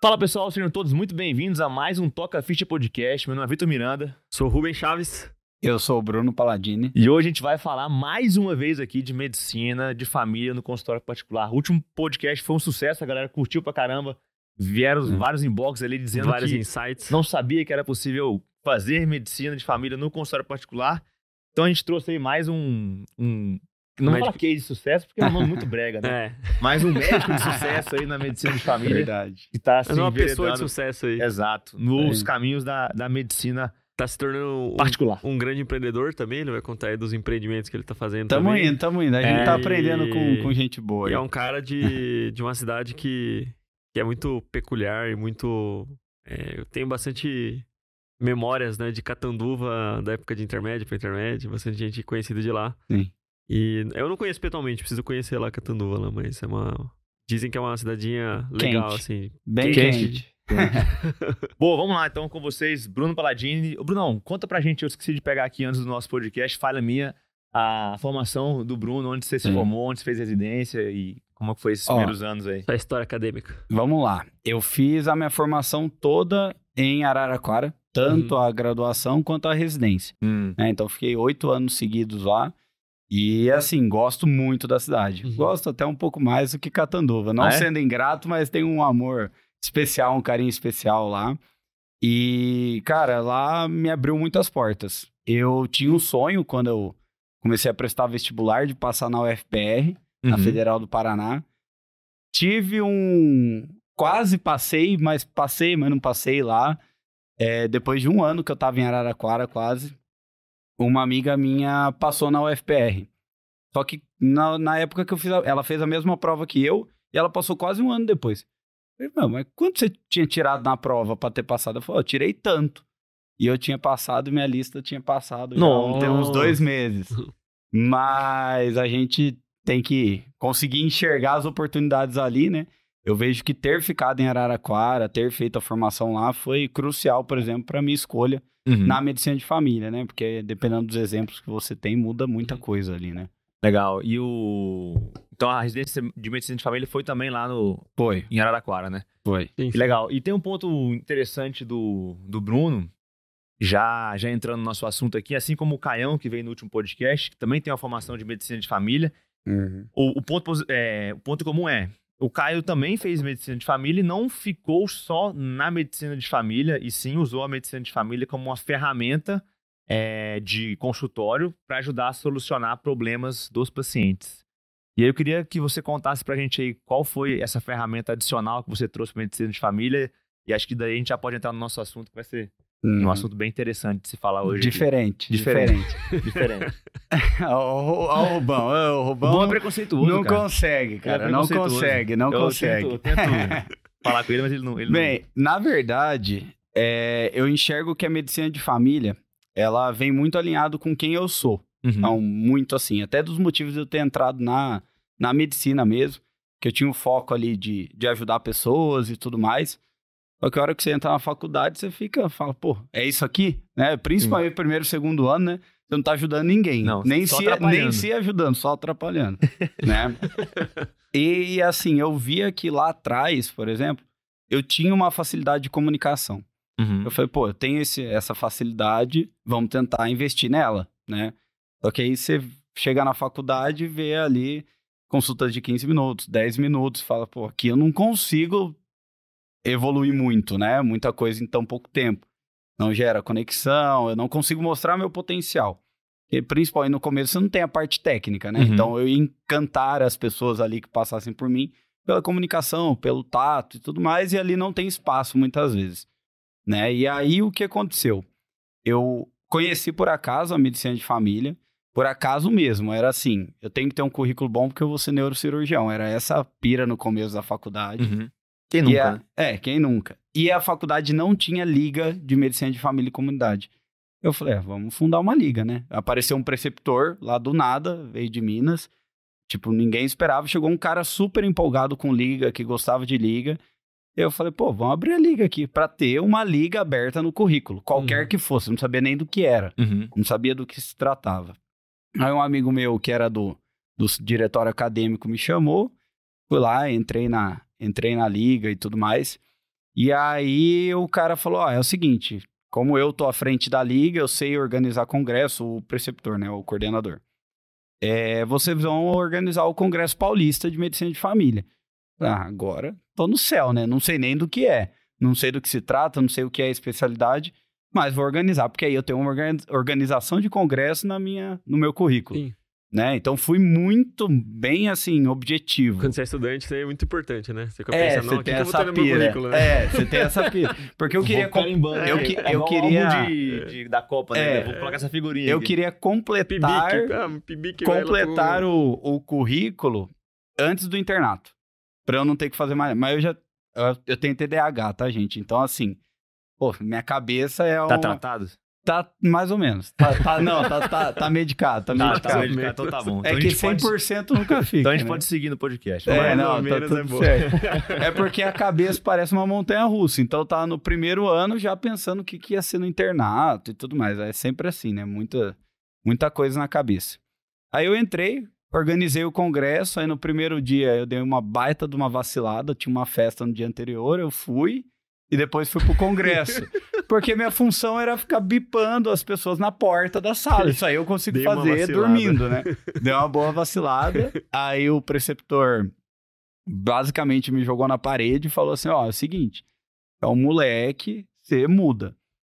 Fala pessoal, sejam todos muito bem-vindos a mais um Toca Ficha Podcast. Meu nome é Vitor Miranda. Sou Rubem Chaves. Eu sou o Bruno Paladini. E hoje a gente vai falar mais uma vez aqui de medicina, de família no consultório particular. O último podcast foi um sucesso, a galera curtiu pra caramba. Vieram Hum. vários inbox ali dizendo Vários que insights. não sabia que era possível fazer medicina de família no consultório particular. Então a gente trouxe aí mais um. um não Médico. falar case de sucesso, porque é um nome muito brega, né? É, Mais um médico de sucesso aí na medicina de família. Verdade. Que tá mas assim, uma pessoa de sucesso aí. Exato. Nos É. caminhos da, da medicina Tá se tornando um, particular. um grande empreendedor também. Ele vai contar aí dos empreendimentos que ele tá fazendo Tamo também. indo, tamo indo. A gente É, tá aprendendo com, e- com gente boa. E aí. é um cara de, de uma cidade que, que é muito peculiar e muito... é, eu tenho bastante memórias, né, de Catanduva, da época de intermédio para intermédio. Bastante gente conhecida de lá. Sim. E eu não conheço pessoalmente, preciso conhecer lá Catanduva, lá, mas é uma... Dizem que é uma cidadinha legal, Quente. assim. Bem Quente. quente. Bom, vamos lá então com vocês, Bruno Paladini. Ô, Brunão, conta pra gente, eu esqueci de pegar aqui antes do nosso podcast, falha minha, a formação do Bruno, onde você se Sim. formou, onde você fez residência e como é foi esses Ó. primeiros anos aí. Da história acadêmica. Vamos lá. Eu fiz a minha formação toda em Araraquara, tanto Uhum. a graduação quanto a residência. Hum. né? Então, fiquei oito anos seguidos lá. E, assim, gosto muito da cidade. Uhum. Gosto até um pouco mais do que Catanduva. Não Ah, é? sendo ingrato, mas tem um amor especial, um carinho especial lá. E, cara, lá me abriu muitas portas. Eu tinha um sonho quando eu comecei a prestar vestibular de passar na UFPR, na Uhum. Federal do Paraná. Tive um. Quase passei, mas passei, mas não passei lá. É, depois de um ano que eu tava em Araraquara, quase, uma amiga minha passou na UFPR. Só que na, na época que eu fiz, a- ela fez a mesma prova que eu e ela passou quase um ano depois. Eu falei, "Meu, mas quanto você tinha tirado na prova pra ter passado? Eu falei, eu tirei tanto. E eu tinha passado, minha lista tinha passado já Nossa. tem uns dois meses. Mas a gente tem que conseguir enxergar as oportunidades ali, né? Eu vejo que ter ficado em Araraquara, ter feito a formação lá foi crucial, por exemplo, para minha escolha Uhum. na medicina de família, né? Porque dependendo dos exemplos que você tem, muda muita coisa ali, né? Legal. E o. Então a residência de medicina de família foi também lá no, Foi, em Araraquara, né? foi. Sim, Que legal. E tem um ponto interessante do, do Bruno, já, já entrando no nosso assunto aqui, assim como o Caião, que veio no último podcast, que também tem uma formação de medicina de família. O, o ponto, é, o ponto comum é, o Caio também fez medicina de família e não ficou só na medicina de família, e sim usou a medicina de família como uma ferramenta é, de consultório para ajudar a solucionar problemas dos pacientes. E aí eu queria que você contasse pra gente aí qual foi essa ferramenta adicional que você trouxe para medicina de família, e acho que daí a gente já pode entrar no nosso assunto, que vai ser um Uhum. assunto bem interessante de se falar hoje. Diferente, Diferente. diferente. Ó, o Rubão, ó, o Rubão bom é preconceituoso, não cara. consegue, cara, Ele é não consegue, não eu consegue. Tento, tento falar com ele, mas ele não. Ele Bem, na verdade, é, eu enxergo que a medicina de família, ela vem muito alinhado com quem eu sou. não. Uhum. Não, muito assim. Até dos motivos de eu ter entrado na, na medicina mesmo, que eu tinha um foco ali de, de ajudar pessoas e tudo mais. Só que a hora que você entra na faculdade, você fica, fala, pô, é isso aqui? Né? Principalmente primeiro, segundo ano, né? Você não tá ajudando ninguém. Não, nem, só se, atrapalhando. nem se ajudando, só atrapalhando. né? E assim, eu via que lá atrás, por exemplo, eu tinha uma facilidade de comunicação. Uhum. Eu falei, pô, eu tenho esse, essa facilidade, vamos tentar investir nela, né? Só que aí você chega na faculdade e vê ali consultas de 15 minutos, 10 minutos, fala, pô, aqui eu não consigo evoluir muito, né? Muita coisa em tão pouco tempo. Não gera conexão, eu não consigo mostrar meu potencial. Porque, principalmente no começo, você não tem a parte técnica, né? Uhum. Então, eu ia encantar as pessoas ali que passassem por mim pela comunicação, pelo tato e tudo mais, e ali não tem espaço muitas vezes né? E aí o que aconteceu? Eu conheci por acaso a medicina de família, por acaso mesmo, era assim, eu tenho que ter um currículo bom porque eu vou ser neurocirurgião, era essa a pira no começo da faculdade. Uhum. Quem nunca? a- né? É, quem nunca. E a faculdade não tinha liga de medicina de família e comunidade. Eu falei, é, vamos fundar uma liga, né? Apareceu um preceptor lá do nada, veio de Minas. Tipo, ninguém esperava. Chegou um cara super empolgado com liga, que gostava de liga. Eu falei, pô, vamos abrir a liga aqui pra ter uma liga aberta no currículo, qualquer Uhum. que fosse. Não sabia nem do que era, Uhum. não sabia do que se tratava. Aí um amigo meu, que era do, do diretório acadêmico, me chamou. Fui lá, entrei na, entrei na liga e tudo mais. E aí o cara falou: ó, é o seguinte, como eu tô à frente da liga, eu sei organizar congresso, o preceptor, né, o coordenador. É, vocês vão organizar o Congresso Paulista de Medicina de Família. Ah, agora tô no céu, né? Não sei nem do que é. Não sei do que se trata, não sei o que é a especialidade, mas vou organizar, porque aí eu tenho uma organização de congresso na minha, no meu currículo. Sim. Né? Então fui muito bem assim, objetivo. Quando você é estudante, isso é muito importante, né? Você é, pensa, você tem essa pira. Né? É, você tem essa pira. Porque eu queria. Com... Eu, é, que, eu queria. De, de, da Copa, né? É, Vou colocar essa figurinha. Eu aqui. queria completar. Pibique, ah, pibique completar o, o currículo antes do internato. Pra eu não ter que fazer mais. Mas eu já. Eu, eu tenho TDAH, tá, gente? Então, assim. Pô, minha cabeça é. Tá tratado? Tá mais ou menos. Tá, tá não, tá, tá, tá, medicado. Tá, tá medicado. Tá medicado, então tá bom. É então é que 100% pode... nunca fica. Então a gente né? pode seguir no podcast. É, não, tá tudo é certo. é porque a cabeça parece uma montanha russa. Então tá no primeiro ano já pensando o que, que ia ser no internato e tudo mais. É sempre assim, né? Muita, muita coisa na cabeça. Aí eu entrei, organizei o congresso. Aí no primeiro dia eu dei uma baita de uma vacilada. Tinha uma festa no dia anterior, eu fui e depois fui pro congresso. porque minha função era ficar bipando as pessoas na porta da sala. Isso aí eu consigo Dei fazer dormindo, né? Deu uma boa vacilada. aí o preceptor basicamente me jogou na parede e falou assim: ó, é o seguinte, é um moleque, você muda.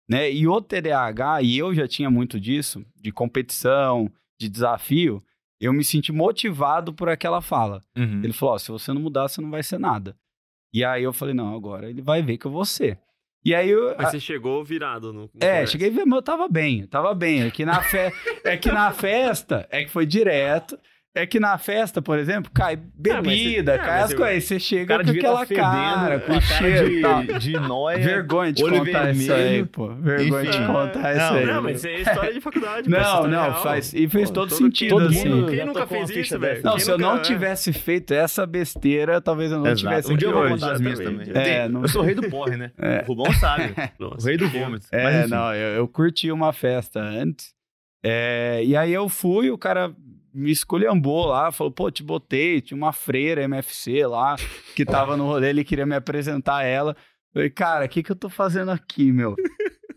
Né? E o TDAH, e eu já tinha muito disso, de competição, de desafio, eu me senti motivado por aquela fala. Uhum. Ele falou: ó, se você não mudar, você não vai ser nada. E aí eu falei, não, agora ele vai ver que eu vou ser. E aí eu, Mas você chegou virado no. no é, conversa. cheguei, mas eu tava bem, tava bem. É que na, fe... é que na festa, é que foi direto. É que na festa, por exemplo, cai bebida, ah, você, cai as coisas. Você chega com aquela tá cara, com cheiro de, tal. de nóia. Vergonha de contar vermelho. isso aí, pô. Vergonha Enfim. de contar não, isso aí. Não, mas isso é história de faculdade. Não, não, faz. E fez pô, todo, todo sentido, todo assim. Mundo, quem nunca fez isso, velho? Não, se eu não tivesse feito essa besteira, talvez eu não Exato. tivesse. Um dia eu vou contar as minhas também. É, eu sou o rei do porre, né? É. O Rubão sabe. O rei do vômito. É, não, eu curti uma festa antes. É, e aí eu fui, o cara me esculhambou lá, falou, pô, te botei, tinha uma freira MFC lá, que tava no rolê, ele queria me apresentar ela. Eu falei, cara, o que que eu tô fazendo aqui, meu?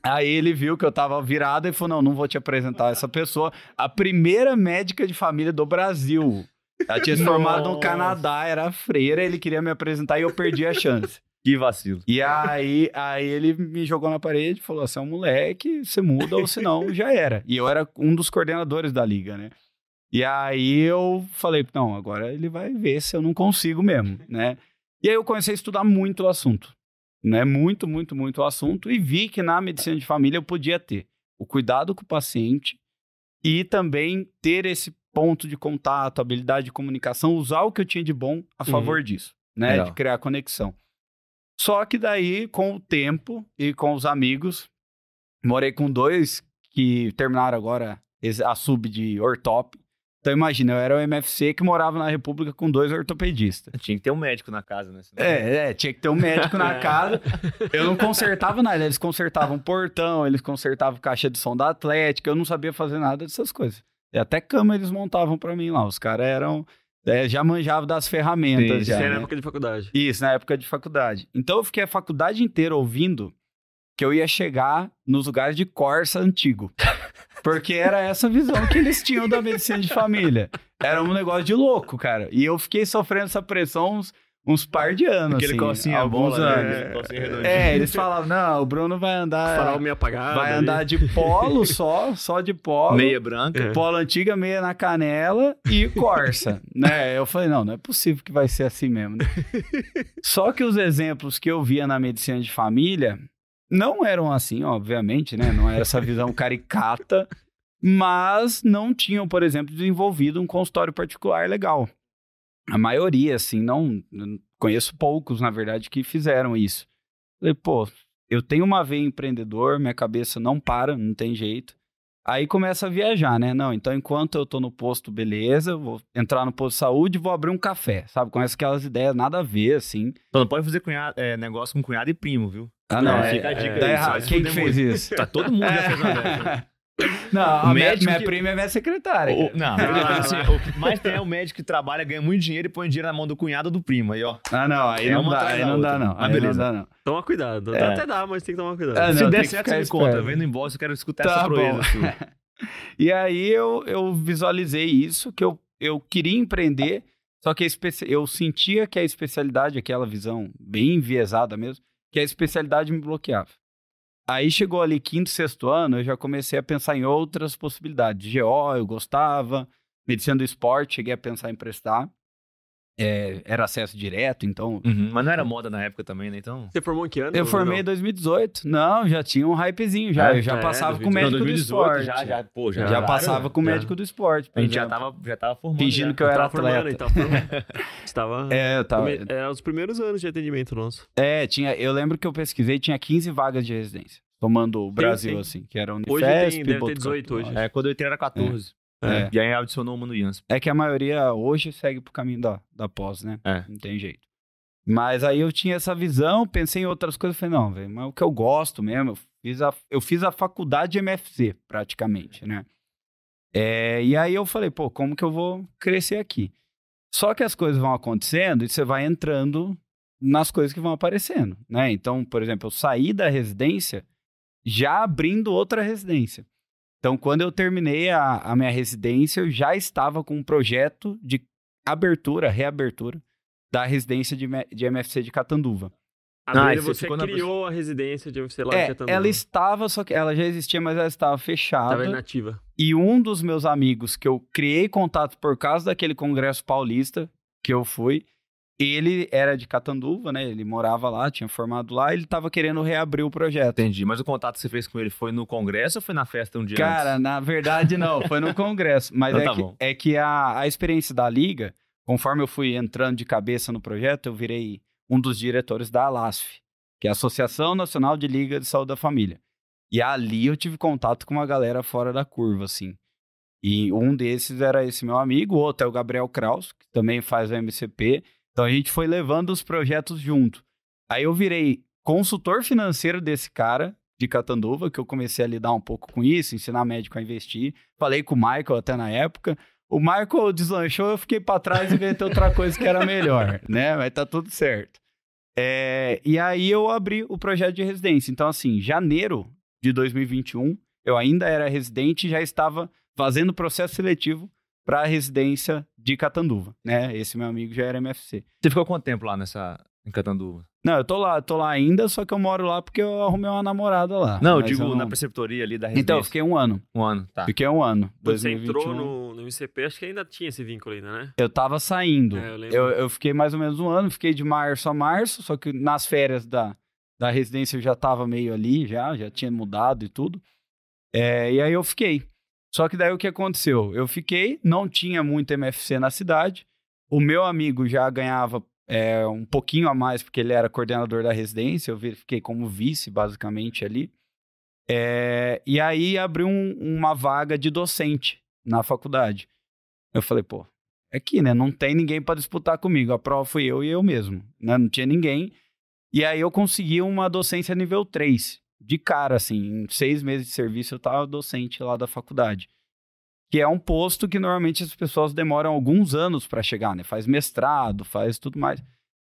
Aí ele viu que eu tava virado e falou, não, não vou te apresentar essa pessoa. A primeira médica de família do Brasil. Ela tinha se formado no Canadá, era freira, ele queria me apresentar e eu perdi a chance. Que vacilo. E aí, aí ele me jogou na parede e falou: você é um moleque, você muda ou senão já era. E eu era um dos coordenadores da liga, né? E aí eu falei, não, agora ele vai ver se eu não consigo mesmo, né? E aí eu comecei a estudar muito o assunto, né? Muito, muito, muito o assunto e vi que na medicina de família eu podia ter o cuidado com o paciente e também ter esse ponto de contato, habilidade de comunicação, usar o que eu tinha de bom a favor uhum. disso, né? Legal. De criar conexão. Só que daí, com o tempo e com os amigos, morei com dois que terminaram agora a sub de ortop, então imagina, eu era o MFC que morava na República com dois ortopedistas. Tinha que ter um médico na casa, né? É, é, tinha que ter um médico na casa. Eu não consertava nada, eles consertavam portão, eles consertavam caixa de som da Atlética, eu não sabia fazer nada dessas coisas. E até cama eles montavam para mim lá, os caras eram... É, já manjavam das ferramentas. Sim, já, isso né? na época de faculdade. Isso, na época de faculdade. Então eu fiquei a faculdade inteira ouvindo que eu ia chegar nos lugares de Corsa antigo. Porque era essa visão que eles tinham da medicina de família. Era um negócio de louco, cara. E eu fiquei sofrendo essa pressão uns, uns par de anos. Aquele assim, calcinha alguns bola, né? anos. Né? É, eles falavam, não, o Bruno vai andar. Farol meio apagado. Vai andar ali. de polo só, só de polo. Meia branca. É. Polo antiga, meia na canela e Corsa. né? Eu falei, não, não é possível que vai ser assim mesmo. Né? só que os exemplos que eu via na medicina de família não eram assim, obviamente, né? Não era essa visão caricata, mas não tinham, por exemplo, desenvolvido um consultório particular legal. A maioria, assim, não. Conheço poucos, na verdade, que fizeram isso. Falei, pô, eu tenho uma veia empreendedor, minha cabeça não para, não tem jeito. Aí começa a viajar, né? Não, então enquanto eu tô no posto, beleza, vou entrar no posto de saúde e vou abrir um café, sabe? Começa aquelas ideias nada a ver, assim. Então não pode fazer cunhado, é, negócio com cunhado e primo, viu? Ah, não, é, fica a dica é, aí. Tá Quem que fez isso? Tá todo mundo já fez uma dessa. Não, a minha, minha que... prima é minha secretária. O, não, ah, assim, o que mais tem é o médico que trabalha, ganha muito dinheiro e põe dinheiro na mão do cunhado do primo. Aí, ó. Ah, não, aí, é não, dá, aí não dá, não. Mas aí beleza. não dá, não. Toma cuidado. É. Até dá, mas tem que tomar cuidado. Ah, não, Se der certo, você me conta. Vendo embora, eu quero escutar tá essa proeza E aí eu, eu visualizei isso, que eu, eu queria empreender, só que eu sentia que a especialidade, aquela visão bem enviesada mesmo, que a especialidade me bloqueava. Aí chegou ali quinto, sexto ano, eu já comecei a pensar em outras possibilidades. GO, eu gostava, medicina do esporte, cheguei a pensar em prestar. É, era acesso direto, então. Uhum, mas não era moda na época também, né? Então. Você formou em que ano? Eu formei em 2018. Não, já tinha um hypezinho já. É, eu já é, passava com o médico não, 2018, do esporte. Já, já, pô, já, já passava com o médico do esporte. A gente já tava, já tava formando. Fingindo já. que eu, eu era atleta. Formando, Estava. É, eu tava. Era os primeiros anos de atendimento nosso. É, tinha. Eu lembro que eu pesquisei, tinha 15 vagas de residência. Tomando o Brasil, assim, que era Unifesp, Hoje tem, deve ter 18 hoje. É, quando eu entrei era 14. É. E aí adicionou uma no Jans. É que a maioria hoje segue pro caminho da, da pós, né? É. Não tem jeito. Mas aí eu tinha essa visão, pensei em outras coisas, falei, não, velho, mas o que eu gosto mesmo, eu fiz a, eu fiz a faculdade de MFC, praticamente, né? É, e aí eu falei, pô, como que eu vou crescer aqui? Só que as coisas vão acontecendo e você vai entrando nas coisas que vão aparecendo, né? Então, por exemplo, eu saí da residência já abrindo outra residência. Então, quando eu terminei a, a minha residência, eu já estava com um projeto de abertura, reabertura da residência de, de MFC de Catanduva. A ah, você criou na... a residência de MFC lá é, de Catanduva. Ela estava, só que ela já existia, mas ela estava fechada. Estava inativa. E um dos meus amigos que eu criei contato por causa daquele congresso paulista que eu fui, ele era de Catanduva, né? Ele morava lá, tinha formado lá, ele estava querendo reabrir o projeto. Entendi. Mas o contato que você fez com ele foi no congresso ou foi na festa um dia Cara, antes? na verdade não, foi no congresso. Mas então, é, tá que, é, que, a, a experiência da liga, conforme eu fui entrando de cabeça no projeto, eu virei um dos diretores da ALASF, que é a Associação Nacional de Liga de Saúde da Família. E ali eu tive contato com uma galera fora da curva, assim. E um desses era esse meu amigo, o outro é o Gabriel Kraus, que também faz o MCP. Então a gente foi levando os projetos junto. Aí eu virei consultor financeiro desse cara de Catanduva, que eu comecei a lidar um pouco com isso, ensinar médico a investir. Falei com o Michael até na época. O Michael deslanchou, eu fiquei para trás e inventei outra coisa que era melhor, né? Mas tá tudo certo. É, e aí eu abri o projeto de residência. Então, assim, janeiro de 2021, eu ainda era residente e já estava fazendo o processo seletivo para a residência de Catanduva, né? Esse meu amigo já era MFC. Você ficou quanto tempo lá nessa em Catanduva? Não, eu tô lá, tô lá ainda, só que eu moro lá porque eu arrumei uma namorada lá. Não, eu digo eu não... na preceptoria ali da residência. Então, eu fiquei um ano. Um ano, tá. Fiquei um ano. Quando 2021. você entrou no, no MCP, acho que ainda tinha esse vínculo ainda, né? Eu tava saindo. É, eu, eu, eu, fiquei mais ou menos um ano, fiquei de março a março, só que nas férias da, da residência eu já tava meio ali, já, já tinha mudado e tudo. É, e aí eu fiquei. Só que daí o que aconteceu? Eu fiquei, não tinha muito MFC na cidade. O meu amigo já ganhava é, um pouquinho a mais, porque ele era coordenador da residência. Eu fiquei como vice, basicamente, ali. É, e aí abriu um, uma vaga de docente na faculdade. Eu falei, pô, é aqui, né? Não tem ninguém para disputar comigo. A prova fui eu e eu mesmo. Né? Não tinha ninguém. E aí eu consegui uma docência nível 3 de cara, assim, em seis meses de serviço eu estava docente lá da faculdade. Que é um posto que normalmente as pessoas demoram alguns anos para chegar, né? Faz mestrado, faz tudo mais.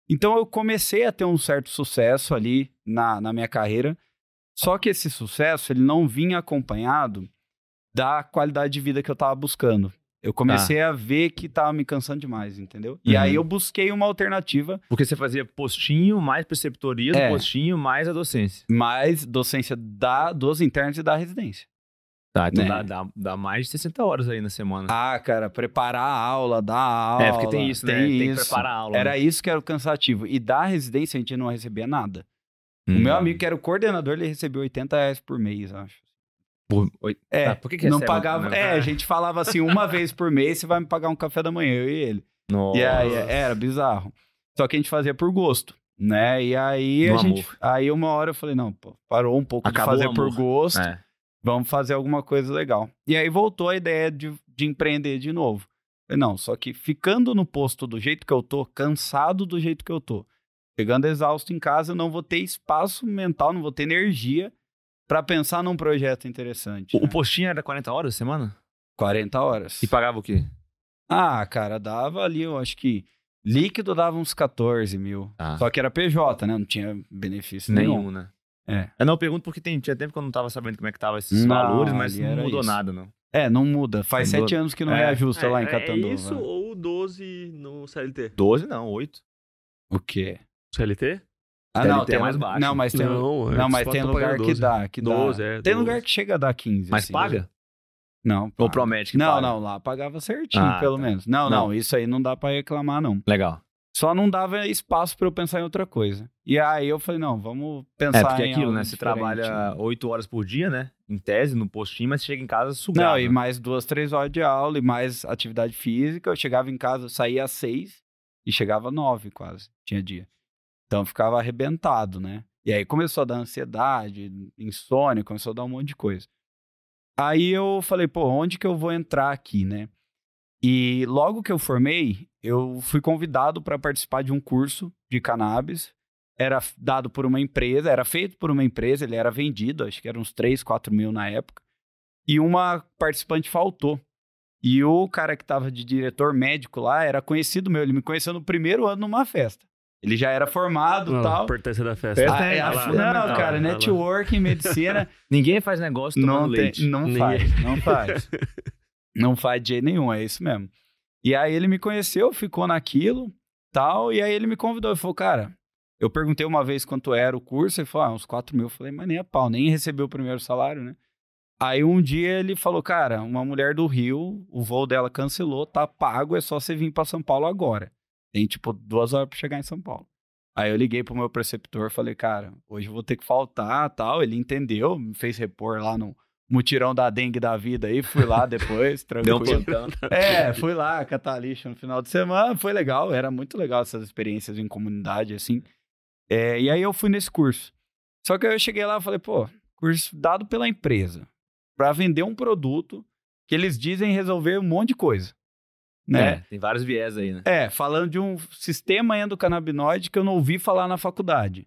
Então eu comecei a ter um certo sucesso ali na, na minha carreira. Só que esse sucesso ele não vinha acompanhado da qualidade de vida que eu estava buscando. Eu comecei tá. a ver que tava me cansando demais, entendeu? E uhum. aí eu busquei uma alternativa. Porque você fazia postinho, mais preceptoria do é. postinho, mais a docência. Mais docência da, dos internos e da residência. Tá, então né? dá, dá, dá, mais de 60 horas aí na semana. Ah, cara, preparar a aula, dar a aula. É, porque tem isso, né? Tem, tem que preparar a aula. Era né? isso que era o cansativo. E da residência a gente não recebia nada. Hum. O meu amigo, que era o coordenador, ele recebeu 80 reais por mês, acho. Por, é, ah, por que, que não pagava. Né? É, a gente falava assim, uma vez por mês você vai me pagar um café da manhã, eu e ele. Nossa. E aí, era bizarro. Só que a gente fazia por gosto, né? E aí no a gente. Aí uma hora eu falei, não, pô, parou um pouco Acabou de fazer por gosto. É. Vamos fazer alguma coisa legal. E aí voltou a ideia de, de empreender de novo. Falei, não, só que ficando no posto do jeito que eu tô, cansado do jeito que eu tô, chegando exausto em casa, eu não vou ter espaço mental, não vou ter energia para pensar num projeto interessante. O, né? o postinho era 40 horas por semana? 40 horas. E pagava o quê? Ah, cara, dava ali, eu acho que líquido dava uns 14 mil. Ah. Só que era PJ, né? Não tinha benefício nenhum. Nenhum, né? É. Eu não pergunto porque tem, tinha tempo que eu não tava sabendo como é que tava esses Não, valores, mas não mudou isso. nada, não. É, não muda. Faz sete anos que não É. reajusta lá em é, Catanduva. É isso ou 12 no CLT? 12 não, 8. O quê? CLT? Ah, não, tem mais baixo. Não, mas tem, Não, não, é, mas só tem tô lugar que 12. dá, que dá. 12, é, Tem 12. lugar que chega a dar 15. Mas assim. paga? Não. Ou paga. promete que Não, paga? não, lá pagava certinho, Ah, pelo tá. menos. Não, não, Não. isso aí não dá pra reclamar, não. Legal. Só não dava espaço pra eu pensar em outra coisa. E aí eu falei, não, vamos pensar É, porque em aquilo, algo né? Você trabalha né? 8 horas por dia, né? Em tese, no postinho, mas você chega em casa sugado. Não, e né? mais duas, três horas de aula e mais atividade física. Eu chegava em casa, saía às seis e chegava às nove quase, tinha dia. Então ficava arrebentado, né? E aí começou a dar ansiedade, insônia, começou a dar um monte de coisa. Aí eu falei, pô, onde que eu vou entrar aqui, né? E logo que eu formei, eu fui convidado para participar de um curso de cannabis. Era dado por uma empresa, era feito por uma empresa, ele era vendido, acho que eram uns 3, 4 mil na época. E uma participante faltou. E o cara que estava de diretor médico lá era conhecido meu, ele me conheceu no primeiro ano numa festa. Ele já era formado e lá, tal. importância da festa. Festa Ah, é é, a a- fundamental, não, cara, Olha lá. networking, medicina, Ninguém faz negócio tomando não, tem, leite. não Ninguém. faz, não faz. não faz de jeito nenhum, é isso mesmo. E aí ele me conheceu, ficou naquilo, tal, e aí ele me convidou, ele falou, cara, eu perguntei uma vez quanto era o curso, ele falou, ah, uns 4 mil. Eu falei, mas nem a pau, nem recebeu o primeiro salário, né? Aí um dia ele falou, cara, uma mulher do Rio, o voo dela cancelou, tá pago, é só você vir pra São Paulo agora. Tem, tipo, duas horas pra chegar em São Paulo. Aí eu liguei pro meu preceptor, falei, cara, hoje eu vou ter que faltar, tal. Ele entendeu, me fez repor lá no mutirão da dengue da vida aí, fui lá depois, Deu um tranquilo. plantão. É, fui lá catar lixo no final de semana, foi legal, era muito legal essas experiências em comunidade, assim. É, e aí eu fui nesse curso. Só que aí eu cheguei lá e falei, pô, curso dado pela empresa para vender um produto que eles dizem resolver um monte de coisa. É, Né? tem vários viés aí, né? É, falando de um sistema endocannabinoide que eu não ouvi falar na faculdade.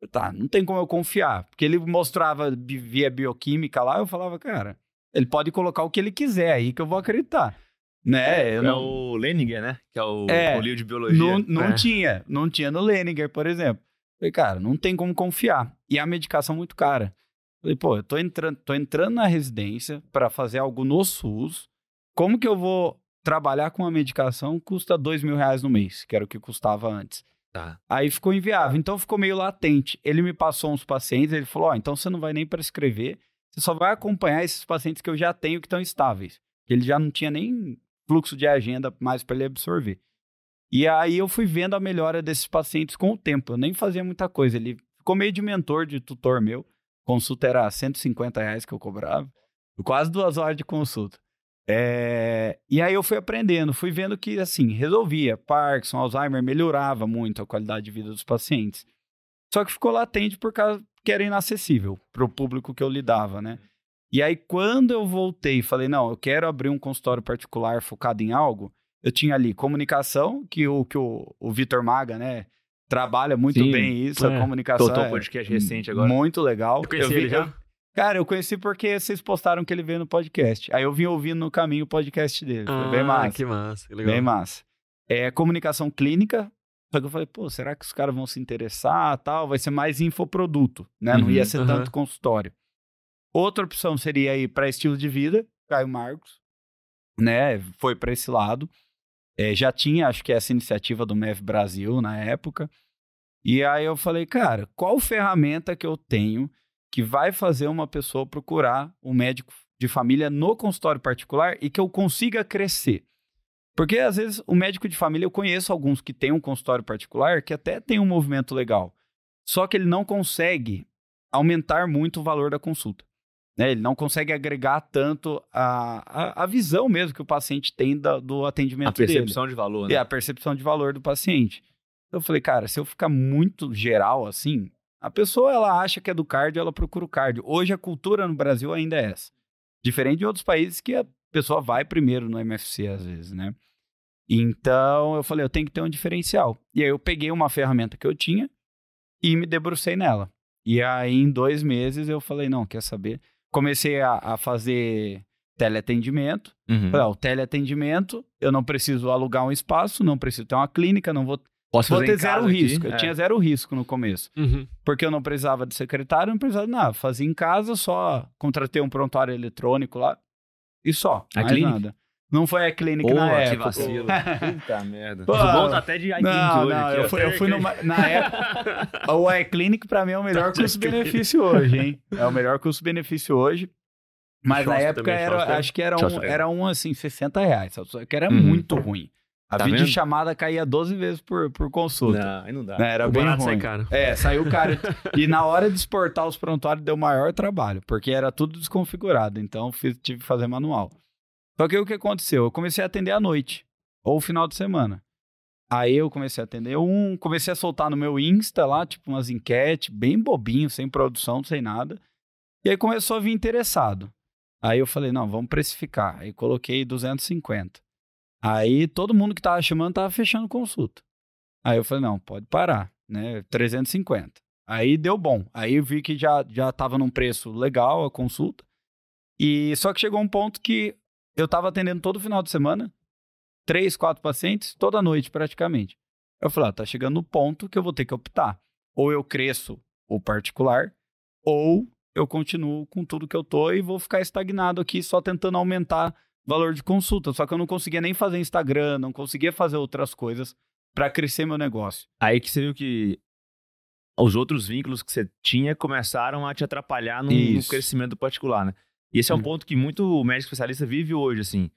Eu, Tá, não tem como eu confiar. Porque ele mostrava via bioquímica lá, eu falava, cara, ele pode colocar o que ele quiser aí que eu vou acreditar. Né? Eu É não, o Leninger, né? Que é o, É, o livro de biologia. não, não É. tinha. Não tinha no Leninger, por exemplo. Falei, cara, não tem como confiar. E a medicação muito cara. Falei, pô, eu tô entrando, tô entrando na residência para fazer algo no SUS. Como que eu vou trabalhar com uma medicação custa dois mil reais no mês, que era o que custava antes? Tá. Aí ficou inviável. Então ficou meio latente. Ele me passou uns pacientes, ele falou: Ó, então você não vai nem prescrever, você só vai acompanhar esses pacientes que eu já tenho que estão estáveis. Ele já não tinha nem fluxo de agenda mais para ele absorver. E aí eu fui vendo a melhora desses pacientes com o tempo. Eu nem fazia muita coisa. Ele ficou meio de mentor, de tutor meu. Consulta era 150 reais que eu cobrava. Quase duas horas de consulta. É, E aí eu fui aprendendo, fui vendo que, assim, resolvia. Parkinson, Alzheimer, melhorava muito a qualidade de vida dos pacientes. Só que ficou latente por causa que era inacessível para o público que eu lidava, né? E aí, quando eu voltei e falei, não, eu quero abrir um consultório particular focado em algo, eu tinha ali comunicação, que o, que o, o Vitor Maga, né, trabalha muito Sim, bem isso, é. a comunicação. Um é podcast recente agora. Muito legal. Eu conheci vi- ele já? Cara, eu conheci porque vocês postaram que ele veio no podcast. Aí eu vim ouvindo no caminho o podcast dele. Foi bem Ah, massa. que massa. Que legal. Bem massa. É comunicação clínica. Só que eu falei, pô, será que os caras vão se interessar tal? Vai ser mais infoproduto, né? Não Uhum, ia ser aham. tanto consultório. Outra opção seria ir para estilo de vida, Caio Marcos, né? Foi para esse lado. É, já tinha, acho que essa iniciativa do MEV Brasil na época. E aí eu falei, cara, qual ferramenta que eu tenho que vai fazer uma pessoa procurar um médico de família no consultório particular e que eu consiga crescer? Porque às vezes o médico de família, eu conheço alguns que têm um consultório particular que até tem um movimento legal. Só que ele não consegue aumentar muito o valor da consulta. né? Ele não consegue agregar tanto a, a, a visão mesmo que o paciente tem da- do A atendimento dele. percepção de valor, né? E a percepção de valor do paciente. Eu falei, cara, se eu ficar muito geral assim, a pessoa ela acha que é do cardio, ela procura o cardio. Hoje a cultura no Brasil ainda é essa. Diferente de outros países que a pessoa vai primeiro no MFC às vezes, né? Então eu falei, eu tenho que ter um diferencial. E aí eu peguei uma ferramenta que eu tinha e me debrucei nela. E aí, em dois meses, eu falei, não, quer saber? Comecei a, a fazer teleatendimento. Uhum. Falei, ó, o teleatendimento, eu não preciso alugar um espaço, não preciso ter uma clínica, não vou, Posso vou ter em zero casa aqui? risco. Eu É. tinha zero risco no começo. Uhum. Porque eu não precisava de secretário, não precisava de nada. Fazia em casa, só contratei um prontuário eletrônico lá e só. A mais Clinic? nada. Não foi a clínica Pô, na que época. vacilo. Puta merda. Pô, o bom tá até de iClinic Não, hoje. não, aqui, eu ó. fui, eu fui numa, na época. O iClinic pra mim é o melhor custo-benefício hoje, hein? É o melhor custo-benefício hoje. Mas na época também, era, acho que era um, era um assim, 60 reais. Só que era Uhum. muito ruim. A Tá videochamada caía 12 vezes por, por consulta. Não, aí não dá. Né? Era O bem barato sai ruim. caro. É, saiu caro. e na hora de exportar os prontuários deu maior trabalho, porque era tudo desconfigurado. Então fiz- tive que fazer manual. Só que o que aconteceu? Eu comecei a atender à noite, ou final de semana. Aí eu comecei a atender um, comecei a soltar no meu Insta lá, tipo umas enquetes, bem bobinho, sem produção, sem nada. E aí começou a vir interessado. Aí eu falei, não, vamos precificar. Aí coloquei 250. Aí todo mundo que tava chamando tava fechando consulta. Aí eu falei, não, pode parar, né? 350. Aí deu bom. Aí eu vi que já, já tava num preço legal a consulta. E só que chegou um ponto que eu tava atendendo todo final de semana, três, quatro pacientes, toda noite praticamente. Eu falei, ah, tá chegando no ponto que eu vou ter que optar. Ou eu cresço o particular, ou eu continuo com tudo que eu tô e vou ficar estagnado aqui só tentando aumentar valor de consulta. Só que eu não conseguia nem fazer Instagram, não conseguia fazer outras coisas para crescer meu negócio. Aí que você viu que os outros vínculos que você tinha começaram a te atrapalhar no, no crescimento particular, né? E esse é um Hum. ponto que muito médico especialista vive hoje, assim.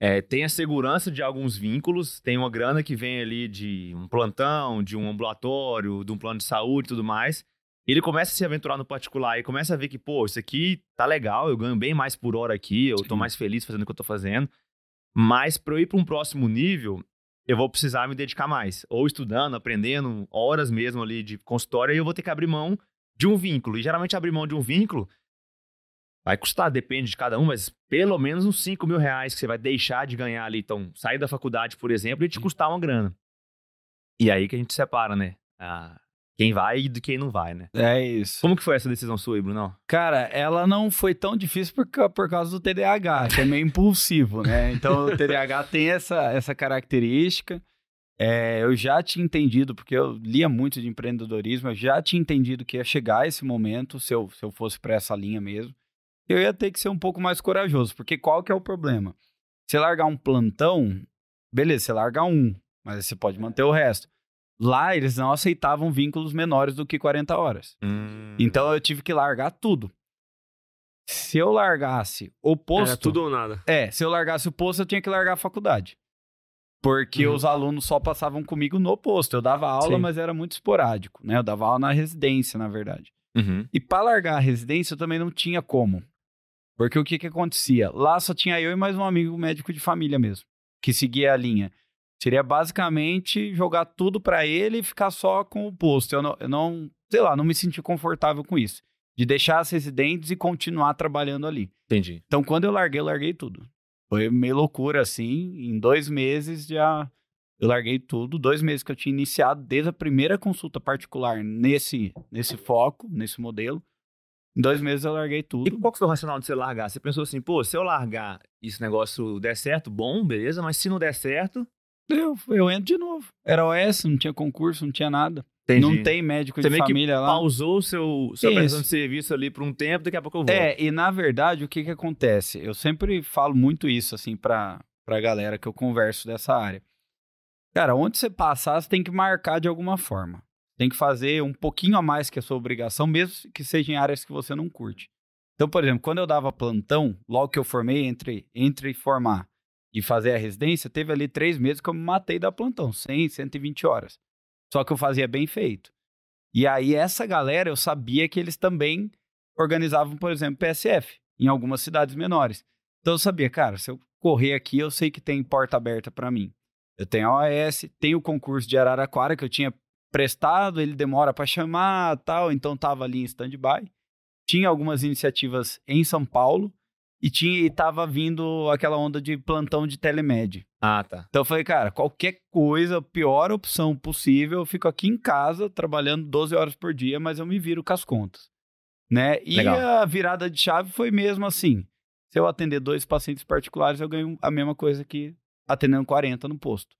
É, tem a segurança de alguns vínculos, tem uma grana que vem ali de um plantão, de um ambulatório, de um plano de saúde e tudo mais. Ele começa a se aventurar no particular e começa a ver que, pô, isso aqui tá legal, eu ganho bem mais por hora aqui, eu tô mais feliz fazendo o que eu tô fazendo. Mas para eu ir para um próximo nível, eu vou precisar me dedicar mais. Ou estudando, aprendendo, horas mesmo ali de consultório, e eu vou ter que abrir mão de um vínculo. E geralmente abrir mão de um vínculo vai custar, depende de cada um, mas pelo menos uns 5 mil reais que você vai deixar de ganhar ali. Então, sair da faculdade, por exemplo, e te custar uma grana. E aí que a gente separa, né? Ah, quem vai e de quem não vai, né? É isso. Como que foi essa decisão sua aí, Brunão? Cara, ela não foi tão difícil por, por causa do TDAH, que é meio impulsivo, né? Então, o TDAH tem essa, essa característica. É, eu já tinha entendido, porque eu lia muito de empreendedorismo, eu já tinha entendido que ia chegar esse momento, se eu, se eu fosse para essa linha mesmo. Eu ia ter que ser um pouco mais corajoso, porque qual que é o problema? Você largar um plantão, beleza, você larga um, mas você pode manter o resto. Lá, eles não aceitavam vínculos menores do que 40 horas. Hum. Então eu tive que largar tudo. Se eu largasse o posto. Era tudo ou nada. É, se eu largasse o posto, eu tinha que largar a faculdade. Porque Uhum. os alunos só passavam comigo no posto. Eu dava aula, Sim. mas era muito esporádico, né? Eu dava aula na residência, na verdade. Uhum. E para largar a residência, eu também não tinha como. Porque o que que acontecia? Lá só tinha eu e mais um amigo médico de família mesmo, que seguia a linha. Seria basicamente jogar tudo para ele e ficar só com o posto. Eu não, eu não, sei lá, não me senti confortável com isso. De deixar as residentes e continuar trabalhando ali. Entendi. Então, quando eu larguei, eu larguei tudo. Foi meio loucura, assim. Em dois meses já eu larguei tudo. Dois meses que eu tinha iniciado desde a primeira consulta particular nesse, nesse foco, nesse modelo. Em dois meses eu larguei E tudo. qual que foi o racional de você largar? Você pensou assim, pô, se eu largar e esse negócio der certo, bom, beleza, mas se não der certo, Eu, eu entro de novo. Era OS, não tinha concurso, não tinha nada. entendi. Não tem médico Você de família lá. pausou o seu, sua prestação de serviço ali por um tempo, daqui a pouco eu volto. É, e na verdade, o que que acontece? Eu sempre falo muito isso, assim, pra, pra galera que eu converso dessa área. Cara, onde você passar, você tem que marcar de alguma forma. Tem que fazer um pouquinho a mais que a sua obrigação, mesmo que seja em áreas que você não curte. Então, por exemplo, quando eu dava plantão, logo que eu formei, entre, entre formar e fazer a residência, teve ali três meses que eu me matei da plantão, 100, 120 horas. Só que eu fazia bem feito. E aí, essa galera, eu sabia que eles também organizavam, por exemplo, PSF em algumas cidades menores. Então eu sabia, cara, se eu correr aqui, eu sei que tem porta aberta para mim. Eu tenho a OAS, tenho o concurso de Araraquara que eu tinha prestado, ele demora para chamar, tal, então tava ali em stand-by. Tinha algumas iniciativas em São Paulo e tinha e tava vindo aquela onda de plantão de telemed. Ah, tá. Então eu falei, cara, qualquer coisa, pior opção possível, eu fico aqui em casa trabalhando 12 horas por dia, mas eu me viro com as contas. Né? E Legal. a virada de chave foi mesmo assim. Se eu atender dois pacientes particulares, eu ganho a mesma coisa que atendendo 40 no posto.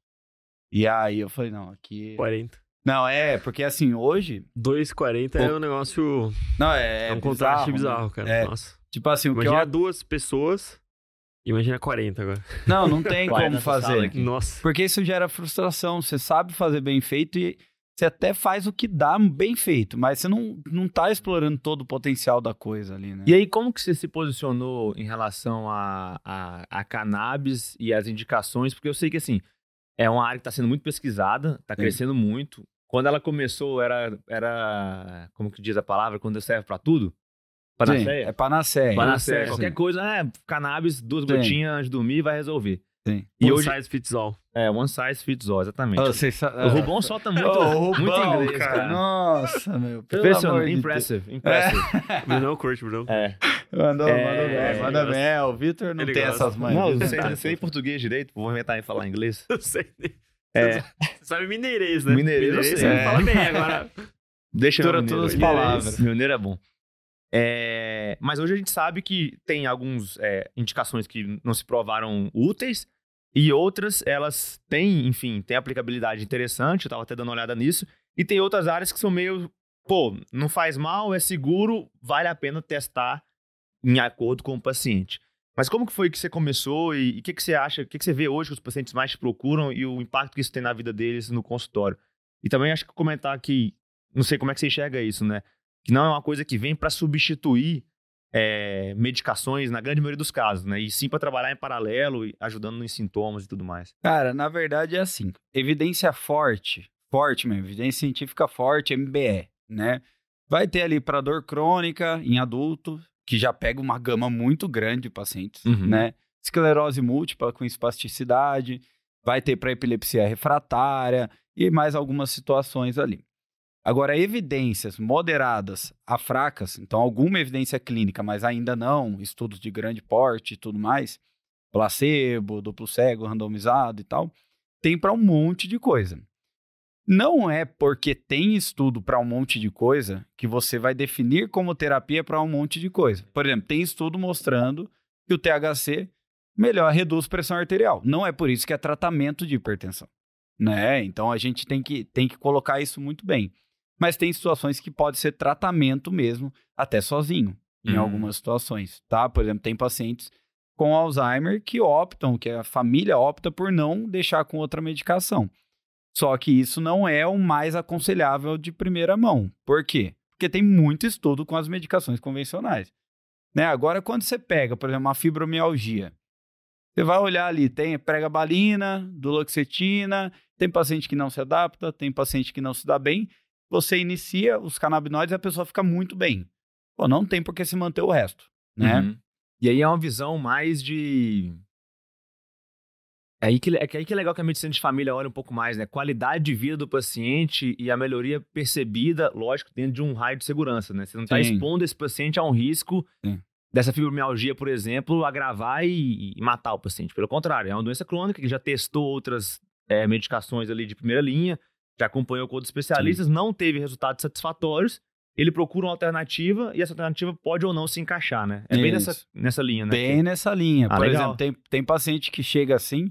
E aí eu falei, não, aqui. 40. Não, é, porque assim, hoje. 2,40 é Pô. um negócio. Não, é. É, um contraste né? bizarro, cara. É. Nossa. Tipo assim, o que Imagina eu. duas pessoas. Imagina 40 agora. Não, não tem como fazer. Nossa. Porque isso gera frustração. Você sabe fazer bem feito e você até faz o que dá bem feito, mas você não, não tá explorando todo o potencial da coisa ali, né? E aí, como que você se posicionou em relação a, a, a cannabis e as indicações? Porque eu sei que, assim, é uma área que está sendo muito pesquisada, está Sim. crescendo muito. Quando ela começou, era, era como que diz a palavra? Quando serve para tudo? Sim, Panaceia? é panaceia. Panaceia. Sim. Qualquer coisa, é, cannabis, duas Sim. gotinhas antes de dormir, vai resolver. Sim. E One hoje, size fits all. é, one size fits all, exatamente. Vocês sa- O Rubão solta muito, muito Rubão, inglês, cara. Nossa, meu. Impressionante, amor de impressive, impressive. Brunão curte, Brunão. É. Mandou, É, mandou bem, manda bem. É, o Vitor não Ele tem gosta. essas manhas. Não, eu sei, eu sei português direito, vou inventar em falar inglês. Eu sei. É. Você sabe mineirês, né? Mineirês, eu sei. É. fala bem agora. Deixa eu Mistura todas as palavras. Mineiro é bom. É, mas hoje a gente sabe que tem algumas indicações que não se provaram úteis e outras elas têm, enfim, têm aplicabilidade interessante. Eu tava até dando uma olhada nisso. E tem outras áreas que são meio, pô, não faz mal, é seguro, vale a pena testar em acordo com o paciente. Mas como que foi que você começou e o que, que você acha, o que, que você vê hoje que os pacientes mais te procuram e o impacto que isso tem na vida deles no consultório? E também acho que comentar que, não sei como é que você enxerga isso, né? Que não é uma coisa que vem para substituir é, medicações na grande maioria dos casos, né? E sim para trabalhar em paralelo, e ajudando nos sintomas e tudo mais. Cara, na verdade é assim. Evidência forte, forte mesmo, evidência científica forte, MBE, né? Vai ter ali para dor crônica em adulto, que já pega uma gama muito grande de pacientes, Uhum. né? Esclerose múltipla com espasticidade, vai ter para epilepsia refratária e mais algumas situações ali. Agora, evidências moderadas a fracas, então alguma evidência clínica, mas ainda não, estudos de grande porte e tudo mais, placebo, duplo cego, randomizado e tal, tem para um monte de coisa. Não é porque tem estudo para um monte de coisa que você vai definir como terapia para um monte de coisa. Por exemplo, tem estudo mostrando que o THC melhor reduz pressão arterial. Não é por isso que é tratamento de hipertensão, né? Então a gente tem que, tem que colocar isso muito bem. Mas tem situações que pode ser tratamento mesmo, até sozinho, em Hum. algumas situações, tá? Por exemplo, tem pacientes com Alzheimer que optam, que a família opta por não deixar com outra medicação. Só que isso não é o mais aconselhável de primeira mão. Por quê? Porque tem muito estudo com as medicações convencionais. Né? Agora, quando você pega, por exemplo, uma fibromialgia, você vai olhar ali, tem pregabalina, duloxetina, tem paciente que não se adapta, tem paciente que não se dá bem. Você inicia os canabinoides e a pessoa fica muito bem. Pô, não tem por que se manter o resto, né? Uhum. E aí é uma visão mais de. É aí, que, é que aí que é legal que a medicina de família olha um pouco mais, né? Qualidade de vida do paciente e a melhoria percebida, lógico, dentro de um raio de segurança, né? Você não está expondo esse paciente a um risco Sim. dessa fibromialgia, por exemplo, agravar e, e matar o paciente. Pelo contrário, é uma doença crônica que já testou outras é, medicações ali de primeira linha, já acompanhou com outros especialistas, não teve resultados satisfatórios. Ele procura uma alternativa e essa alternativa pode ou não se encaixar, né? É bem Isso. nessa, nessa linha, né? Bem nessa linha. Ah, Por legal. exemplo, tem, tem paciente que chega assim.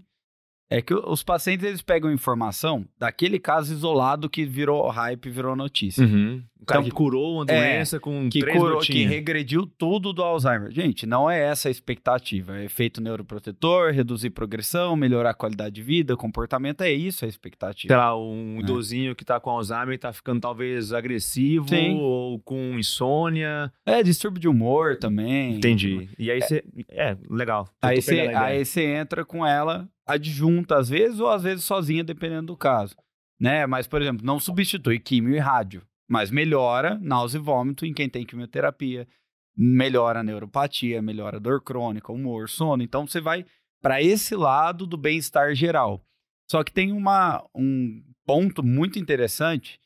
É que os pacientes eles pegam informação daquele caso isolado que virou hype, virou notícia. Uhum. O cara Então, que curou uma é, doença com Que, três curou, que regrediu tudo do Alzheimer. Gente, não é essa a expectativa. É efeito neuroprotetor, reduzir progressão, melhorar a qualidade de vida, comportamento. É isso a expectativa. Sei lá, um É. idosinho que tá com Alzheimer e tá ficando talvez agressivo Sim. ou com insônia. É, distúrbio de humor também. Entendi. E aí você. É, legal. Você, pegando a ideia. aí você entra com ela adjunta, às vezes, ou às vezes sozinha, dependendo do caso. Né? Mas, por exemplo, não substitui químio e rádio, mas melhora náusea e vômito em quem tem quimioterapia, melhora a neuropatia, melhora a dor crônica, humor, sono. Então, você vai para esse lado do bem-estar geral. Só que tem uma, um ponto muito interessante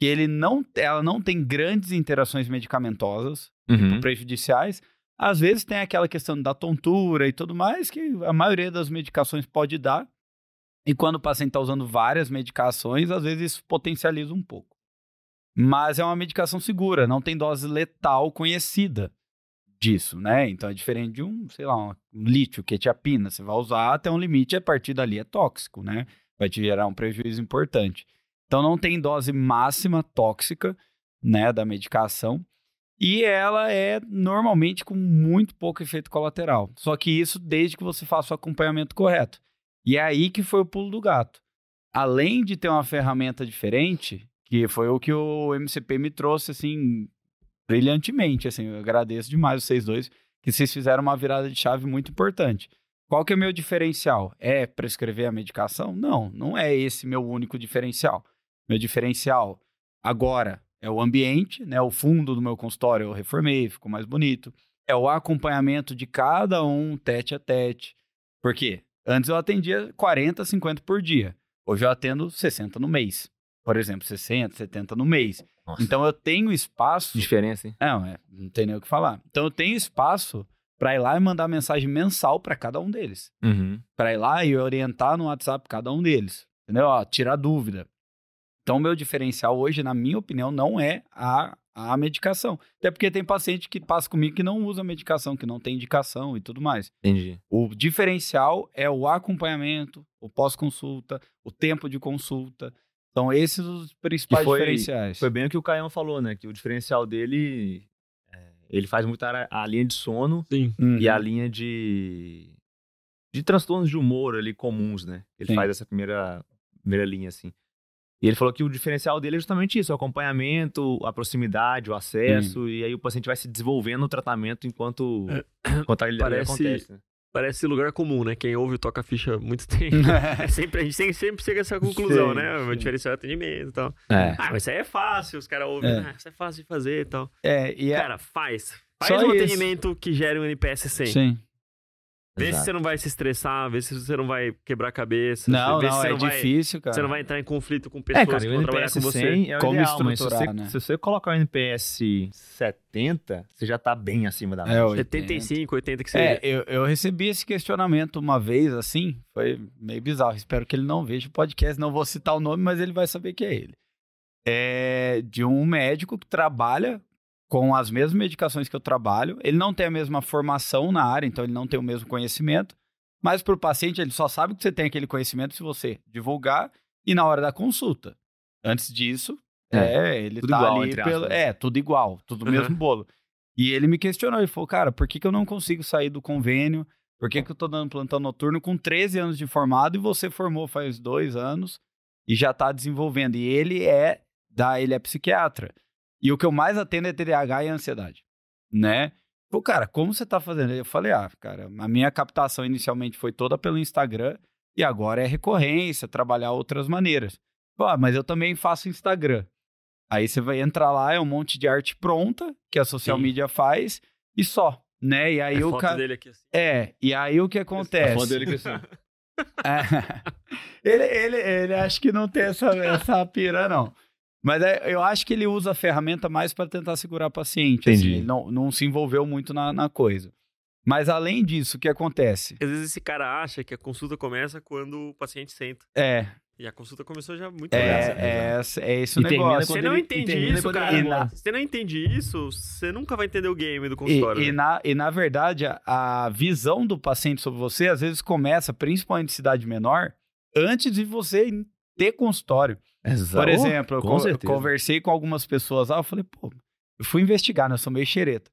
que ele não, ela não tem grandes interações medicamentosas Uhum. prejudiciais, Às vezes tem aquela questão da tontura e tudo mais, que a maioria das medicações pode dar. E quando o paciente está usando várias medicações, às vezes isso potencializa um pouco. Mas é uma medicação segura, não tem dose letal conhecida disso, né? Então é diferente de um, sei lá, um lítio, quetiapina. Você vai usar até um limite, a partir dali é tóxico, né? Vai te gerar um prejuízo importante. Então não tem dose máxima tóxica, né, da medicação. E ela é normalmente com muito pouco efeito colateral. Só que isso desde que você faça o acompanhamento correto. E é aí que foi o pulo do gato. Além de ter uma ferramenta diferente, que foi o que o MCP me trouxe, assim, brilhantemente, assim, eu agradeço demais vocês dois, que vocês fizeram uma virada de chave muito importante. Qual que é o meu diferencial? É prescrever a medicação? Não, não é esse meu único diferencial. Meu diferencial agora é o ambiente, né? O fundo do meu consultório eu reformei, ficou mais bonito. É o acompanhamento de cada um tete a tete. Por quê? Antes eu atendia 40, 50 por dia. Hoje eu atendo 60 no mês. Por exemplo, 60, 70 no mês. Nossa. Então eu tenho espaço. Diferença, hein? Não, é, não tem nem o que falar. Então eu tenho espaço para ir lá e mandar mensagem mensal para cada um deles. Uhum. Para ir lá e orientar no WhatsApp cada um deles. Entendeu? Ó, tirar dúvida. Então, meu diferencial hoje, na minha opinião, não é a, a medicação. Até porque tem paciente que passa comigo que não usa medicação, que não tem indicação e tudo mais. Entendi. O diferencial é o acompanhamento, o pós-consulta, o tempo de consulta. Então, esses são os principais foi, diferenciais. Foi bem o que o Caião falou, né? Que o diferencial dele. É, ele faz muito a, a, linha de sono Sim. e a uhum. linha de. de transtornos de humor ali comuns, né? Ele Sim. faz essa primeira, primeira linha, assim. E ele falou que o diferencial dele é justamente isso: o acompanhamento, a proximidade, o acesso, hum. e aí o paciente vai se desenvolvendo no tratamento enquanto, é. enquanto ele parece, acontece. Né? Parece lugar comum, né? Quem ouve toca ficha muito tempo. é sempre, a gente sempre, sempre chega a essa conclusão, sim, né? O diferencial é atendimento e tal. É. Ah, mas isso aí é fácil, os caras ouvem, é. ah, isso é fácil de fazer e tal. É, e Cara, faz. Faz Só um isso. atendimento que gere um NPS 100. Sim. Vê Exato. se você não vai se estressar, vê se você não vai quebrar a cabeça. Não, vê não, se é não difícil, cara. Você não vai entrar em conflito com pessoas é, cara, que vão trabalhar com você. É Como ideal, estruturar, se você, né? se você colocar o NPS 70, você já tá bem acima da média. É, 75, 80 que seja. É, eu, eu recebi esse questionamento uma vez, assim, foi meio bizarro. Espero que ele não veja o podcast, não vou citar o nome, mas ele vai saber que é ele. É de um médico que trabalha com as mesmas medicações que eu trabalho. Ele não tem a mesma formação na área, então ele não tem o mesmo conhecimento. Mas para o paciente, ele só sabe que você tem aquele conhecimento se você divulgar e na hora da consulta. Antes disso, é, é ele tudo tá igual, ali pelo, é, tudo igual, tudo uhum. mesmo bolo. E ele me questionou, ele falou, cara, por que, que eu não consigo sair do convênio? Por que, que eu tô dando plantão noturno com 13 anos de formado e você formou faz dois anos e já está desenvolvendo? E ele é da, ele é psiquiatra. E o que eu mais atendo é TDAH e ansiedade, né? Pô, cara, como você tá fazendo? Eu falei, ah, cara, a minha captação inicialmente foi toda pelo Instagram e agora é recorrência, trabalhar outras maneiras. Pô, ah, mas eu também faço Instagram. Aí você vai entrar lá, é um monte de arte pronta que a social Sim. media faz e só, né? E aí é o cara dele aqui assim. É, e aí o que acontece? A foto dele aqui assim. é. ele, ele, ele acho que não tem essa, essa pira, não. Mas é, eu acho que ele usa a ferramenta mais para tentar segurar o paciente. Assim, Entendi. Assim, ele não, não se envolveu muito na, na coisa. Mas além disso, o que acontece? Às vezes esse cara acha que a consulta começa quando o paciente senta. É. E a consulta começou já muito é, é, é, é esse o negócio. Você não entende isso, cara. Na... Você não entende isso, você nunca vai entender o game do consultório. E, e, na, e na verdade, a, a, visão do paciente sobre você, às vezes começa, principalmente em cidade menor, antes de você ter consultório. Exato. Por exemplo, eu, com eu conversei com algumas pessoas lá, eu falei, pô, eu fui investigar, né? Eu sou meio xereta.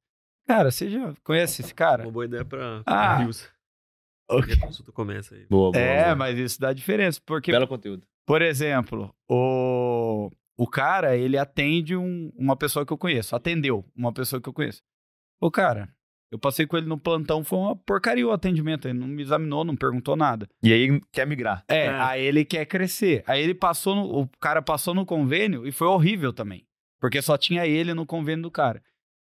Cara, você já conhece esse cara? Uma boa ideia pra, ah, Rios. Okay. A consulta começa aí. Boa, boa, é, boa. mas isso dá diferença. Porque, Belo conteúdo. Por exemplo, o, o cara, ele atende um, uma pessoa que eu conheço. Atendeu uma pessoa que eu conheço. O cara, eu passei com ele no plantão, foi uma porcaria o atendimento. Ele não me examinou, não perguntou nada. E aí quer migrar. É, é. aí ele quer crescer. Aí ele passou, no, o cara passou no convênio e foi horrível também. Porque só tinha ele no convênio do cara.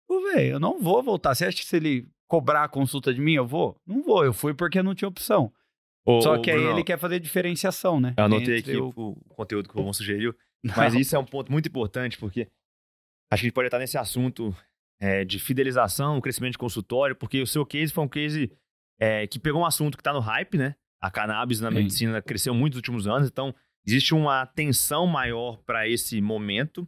Pô, velho, eu não vou voltar. Você acha que se ele cobrar a consulta de mim, eu vou? Não vou, eu fui porque não tinha opção. Ô, só que aí Bruno, ele quer fazer diferenciação, né? Eu anotei aqui o... o... conteúdo que o Romão sugeriu. Mas isso é um ponto muito importante, porque acho que a gente pode estar nesse assunto é, de fidelização, crescimento de consultório, porque o seu case foi um case é, que pegou um assunto que está no hype, né? A cannabis na Sim. medicina cresceu muito nos últimos anos, então existe uma atenção maior para esse momento.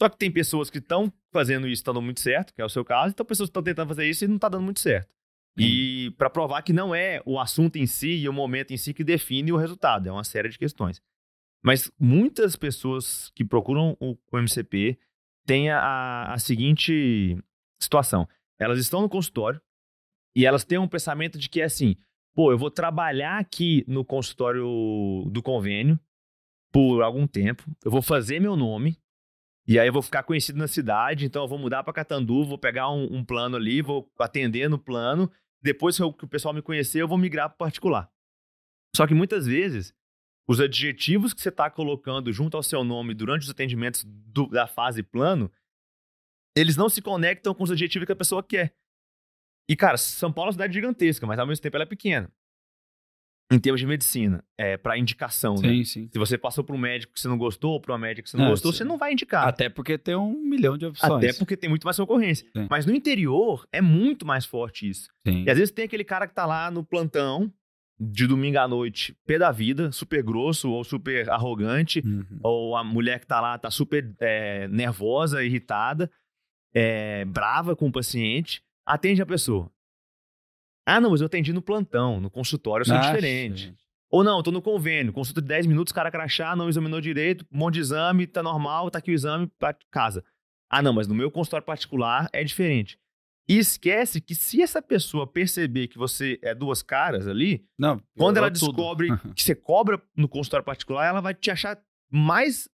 Só que tem pessoas que estão fazendo isso, estão dando muito certo, que é o seu caso, então pessoas que estão tentando fazer isso e não está dando muito certo. E para provar que não é o assunto em si e o momento em si que define o resultado, é uma série de questões. Mas muitas pessoas que procuram o, o MCP têm a, a seguinte situação: elas estão no consultório e elas têm um pensamento de que é assim, pô, eu vou trabalhar aqui no consultório do convênio por algum tempo, eu vou fazer meu nome, e aí eu vou ficar conhecido na cidade, então eu vou mudar para Catandu, vou pegar um, um, plano ali, vou atender no plano, depois que, eu, que o pessoal me conhecer, eu vou migrar para particular. Só que muitas vezes, os adjetivos que você está colocando junto ao seu nome durante os atendimentos do, da fase plano, eles não se conectam com os adjetivos que a pessoa quer. E, cara, São Paulo é uma cidade gigantesca, mas ao mesmo tempo ela é pequena. Em termos de medicina, é para indicação, sim, né? Sim. Se você passou para um médico que você não gostou, ou para uma médica que você não, gostou, sim. você não vai indicar. Até porque tem um milhão de opções. Até porque tem muito mais concorrência. Sim. Mas no interior é muito mais forte isso. Sim. E às vezes tem aquele cara que tá lá no plantão, de domingo à noite, pé da vida, super grosso ou super arrogante, uhum. ou a mulher que tá lá tá super é, nervosa, irritada, é, brava com o paciente, atende a pessoa. Ah, não, mas eu atendi no plantão, no consultório, eu sou Nossa, diferente. Gente. Ou não, eu tô no convênio, consulta de 10 minutos, cara crachá, não examinou direito, um monte de exame, tá normal, tá aqui o exame, pra casa. Ah, não, mas no meu consultório particular é diferente. E esquece que se essa pessoa perceber que você é duas caras ali, não, quando ela descobre que você cobra no consultório particular, ela vai te achar mais.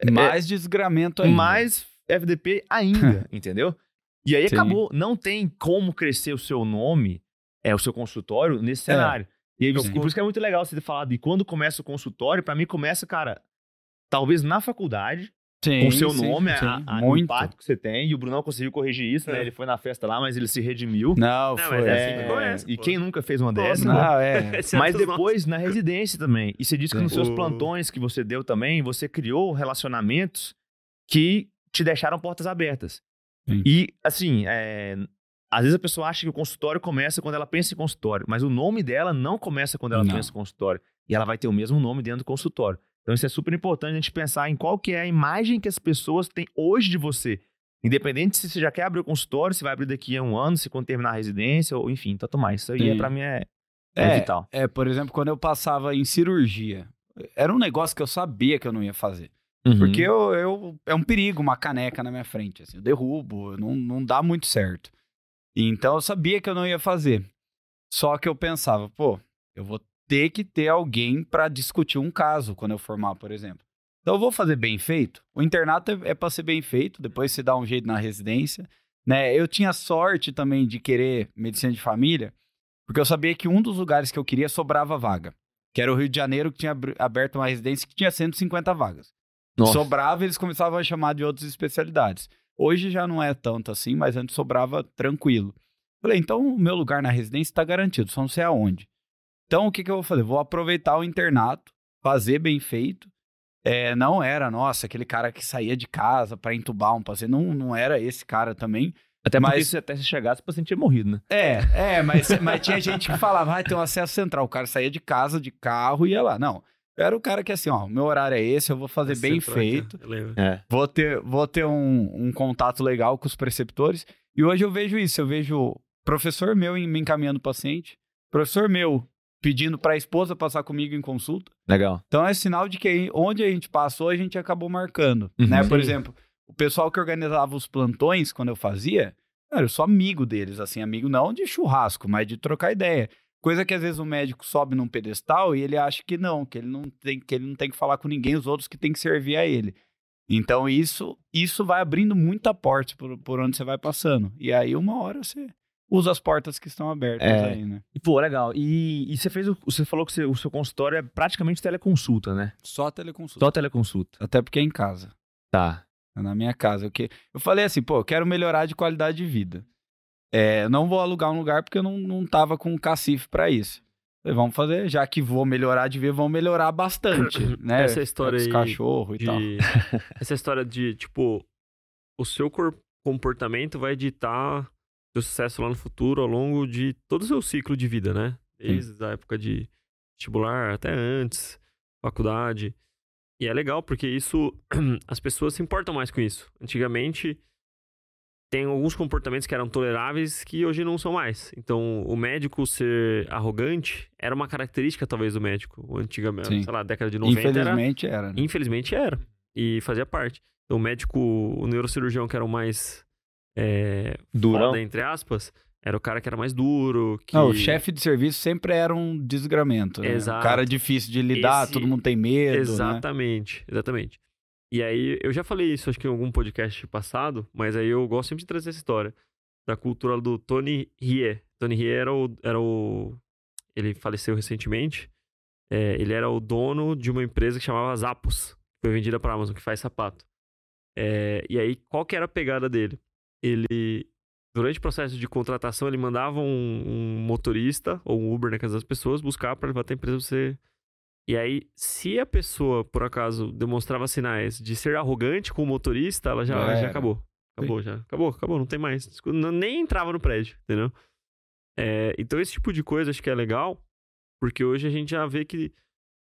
É, mais é, desgramento ainda. Mais FDP ainda, entendeu? E aí Sim. acabou. Não tem como crescer o seu nome é o seu consultório nesse é. cenário. E, aí, por isso que é muito legal você ter falado. E quando começa o consultório, para mim começa, cara, talvez na faculdade, sim, com o seu sim, nome, sim, a, a, o impacto que você tem. E o Brunão conseguiu corrigir isso, né? é. né? Ele foi na festa lá, mas ele se redimiu. Não, foi. Mas é, assim que começa, e quem nunca fez uma dessa? Não, é. mas depois na residência também. E você disse que nos seus plantões que você deu também, você criou relacionamentos que te deixaram portas abertas. E, assim, é, às vezes a pessoa acha que o consultório começa quando ela pensa em consultório, mas o nome dela não começa quando ela não. pensa em consultório. E ela vai ter o mesmo nome dentro do consultório. Então isso é super importante a gente pensar em qual que é a imagem que as pessoas têm hoje de você. Independente se você já quer abrir o consultório, se vai abrir daqui a um ano, se quando terminar a residência, ou enfim, tanto mais. Isso aí Sim. é, pra mim é, é, é vital. É, por exemplo, quando eu passava em cirurgia, era um negócio que eu sabia que eu não ia fazer. Uhum. Porque eu, eu, é um perigo uma caneca na minha frente. Assim, eu derrubo, não, não dá muito certo. Então eu sabia que eu não ia fazer. Só que eu pensava, pô, eu vou ter que ter alguém para discutir um caso quando eu formar, por exemplo. Então eu vou fazer bem feito. O internato é, é para ser bem feito, depois você dá um jeito na residência, né? Eu tinha sorte também de querer medicina de família, porque eu sabia que um dos lugares que eu queria sobrava vaga, que era o Rio de Janeiro, que tinha aberto uma residência que tinha 150 vagas. Nossa. Sobrava, eles começavam a chamar de outras especialidades. Hoje já não é tanto assim, mas antes sobrava tranquilo. Falei, então o meu lugar na residência está garantido, só não sei aonde. Então o que, que eu vou fazer? Vou aproveitar o internato, fazer bem feito. É, não era, nossa, aquele cara que saía de casa para entubar um paciente. Não, não era esse cara também. Até mas se até se chegasse, o paciente tinha morrido, né? É, é, mas, mas tinha gente que falava, vai ah, ter um acesso central. O cara saía de casa, de carro e ia lá. Não. Eu era o cara que assim, ó, meu horário é esse, eu vou fazer bem feito. É. Vou ter, vou ter um, um contato legal com os preceptores. E hoje eu vejo isso, eu vejo professor meu me encaminhando paciente, professor meu pedindo para a esposa passar comigo em consulta. Legal. Então é sinal de que onde a gente passou, a gente acabou marcando, uhum. né? Por exemplo, o pessoal que organizava os plantões quando eu fazia, eu sou amigo deles, assim, amigo não de churrasco, mas de trocar ideia. Coisa que às vezes o médico sobe num pedestal e ele acha que não, que ele não tem que, ele não tem que falar com ninguém, os outros que tem que servir a ele. Então isso isso vai abrindo muita porta por, por onde você vai passando. E aí uma hora você usa as portas que estão abertas é. aí, né? E, pô, legal. E, e você fez o, você falou que você, o seu consultório é praticamente teleconsulta, né? Só teleconsulta. Só teleconsulta. Até porque é em casa. Tá. É na minha casa. Eu, que, eu falei assim, pô, eu quero melhorar de qualidade de vida. É, não vou alugar um lugar porque eu não, não tava com cacife para isso. Falei, vamos fazer, já que vou melhorar de ver, vamos melhorar bastante, né? Essa história aí cachorro e de... tal. Essa história de, tipo, o seu corpo, comportamento vai ditar seu sucesso lá no futuro ao longo de todo o seu ciclo de vida, né? Desde Sim. a época de vestibular até antes, faculdade. E é legal porque isso as pessoas se importam mais com isso. Antigamente tem alguns comportamentos que eram toleráveis que hoje não são mais. Então, o médico ser arrogante era uma característica talvez do médico, antigamente, Sim. sei lá, década de 90 Infelizmente era. era né? Infelizmente era e fazia parte. Então, o médico, o neurocirurgião que era o mais é, Durão. Foda, entre aspas, era o cara que era mais duro. Que... Não, o chefe de serviço sempre era um desgramento. Né? Exato. O cara difícil de lidar, Esse... todo mundo tem medo. Né? Exatamente, né? exatamente. E aí, eu já falei isso, acho que em algum podcast passado, mas aí eu gosto sempre de trazer essa história. Da cultura do Tony Rie. Tony Rie era o. Era o ele faleceu recentemente. É, ele era o dono de uma empresa que chamava Zappos, que foi vendida para Amazon, que faz sapato. É, e aí, qual que era a pegada dele? Ele durante o processo de contratação, ele mandava um, um motorista ou um Uber na casa das pessoas buscar para levar até a empresa você. E aí, se a pessoa, por acaso, demonstrava sinais de ser arrogante com o motorista, ela já, já acabou. Acabou, Sim. já. Acabou, acabou, não tem mais. Nem entrava no prédio, entendeu? É, então, esse tipo de coisa acho que é legal, porque hoje a gente já vê que.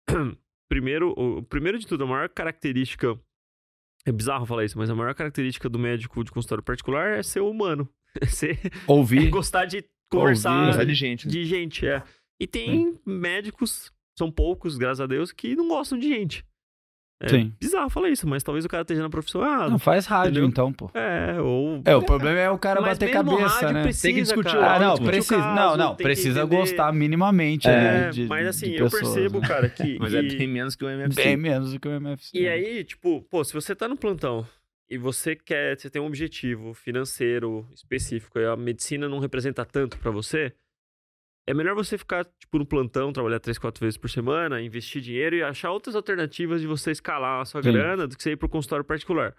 primeiro, o, primeiro de tudo, a maior característica. É bizarro falar isso, mas a maior característica do médico de consultório particular é ser humano. Você ouvir. É gostar de conversar ouvir, de gente. De gente, é. E tem médicos, são poucos, graças a Deus, que não gostam de gente. É Sim. bizarro falar isso, mas talvez o cara esteja na profissão. Ah, não faz rádio entendeu? então, pô. É, ou. É, o problema é o cara mas bater cabeça, né? Precisa, tem que discutir cara, o ah, não, precisa, caso, não, não, precisa gostar minimamente. É, de, mas assim, eu pessoas, percebo, né? cara, que. mas é é bem menos que o MFC. Bem menos do que o MFC. E aí, tipo, pô, se você tá no plantão e você quer, você tem um objetivo financeiro específico e a medicina não representa tanto para você, é melhor você ficar, tipo, no plantão, trabalhar três, quatro vezes por semana, investir dinheiro e achar outras alternativas de você escalar a sua Sim. grana do que você ir pro consultório particular.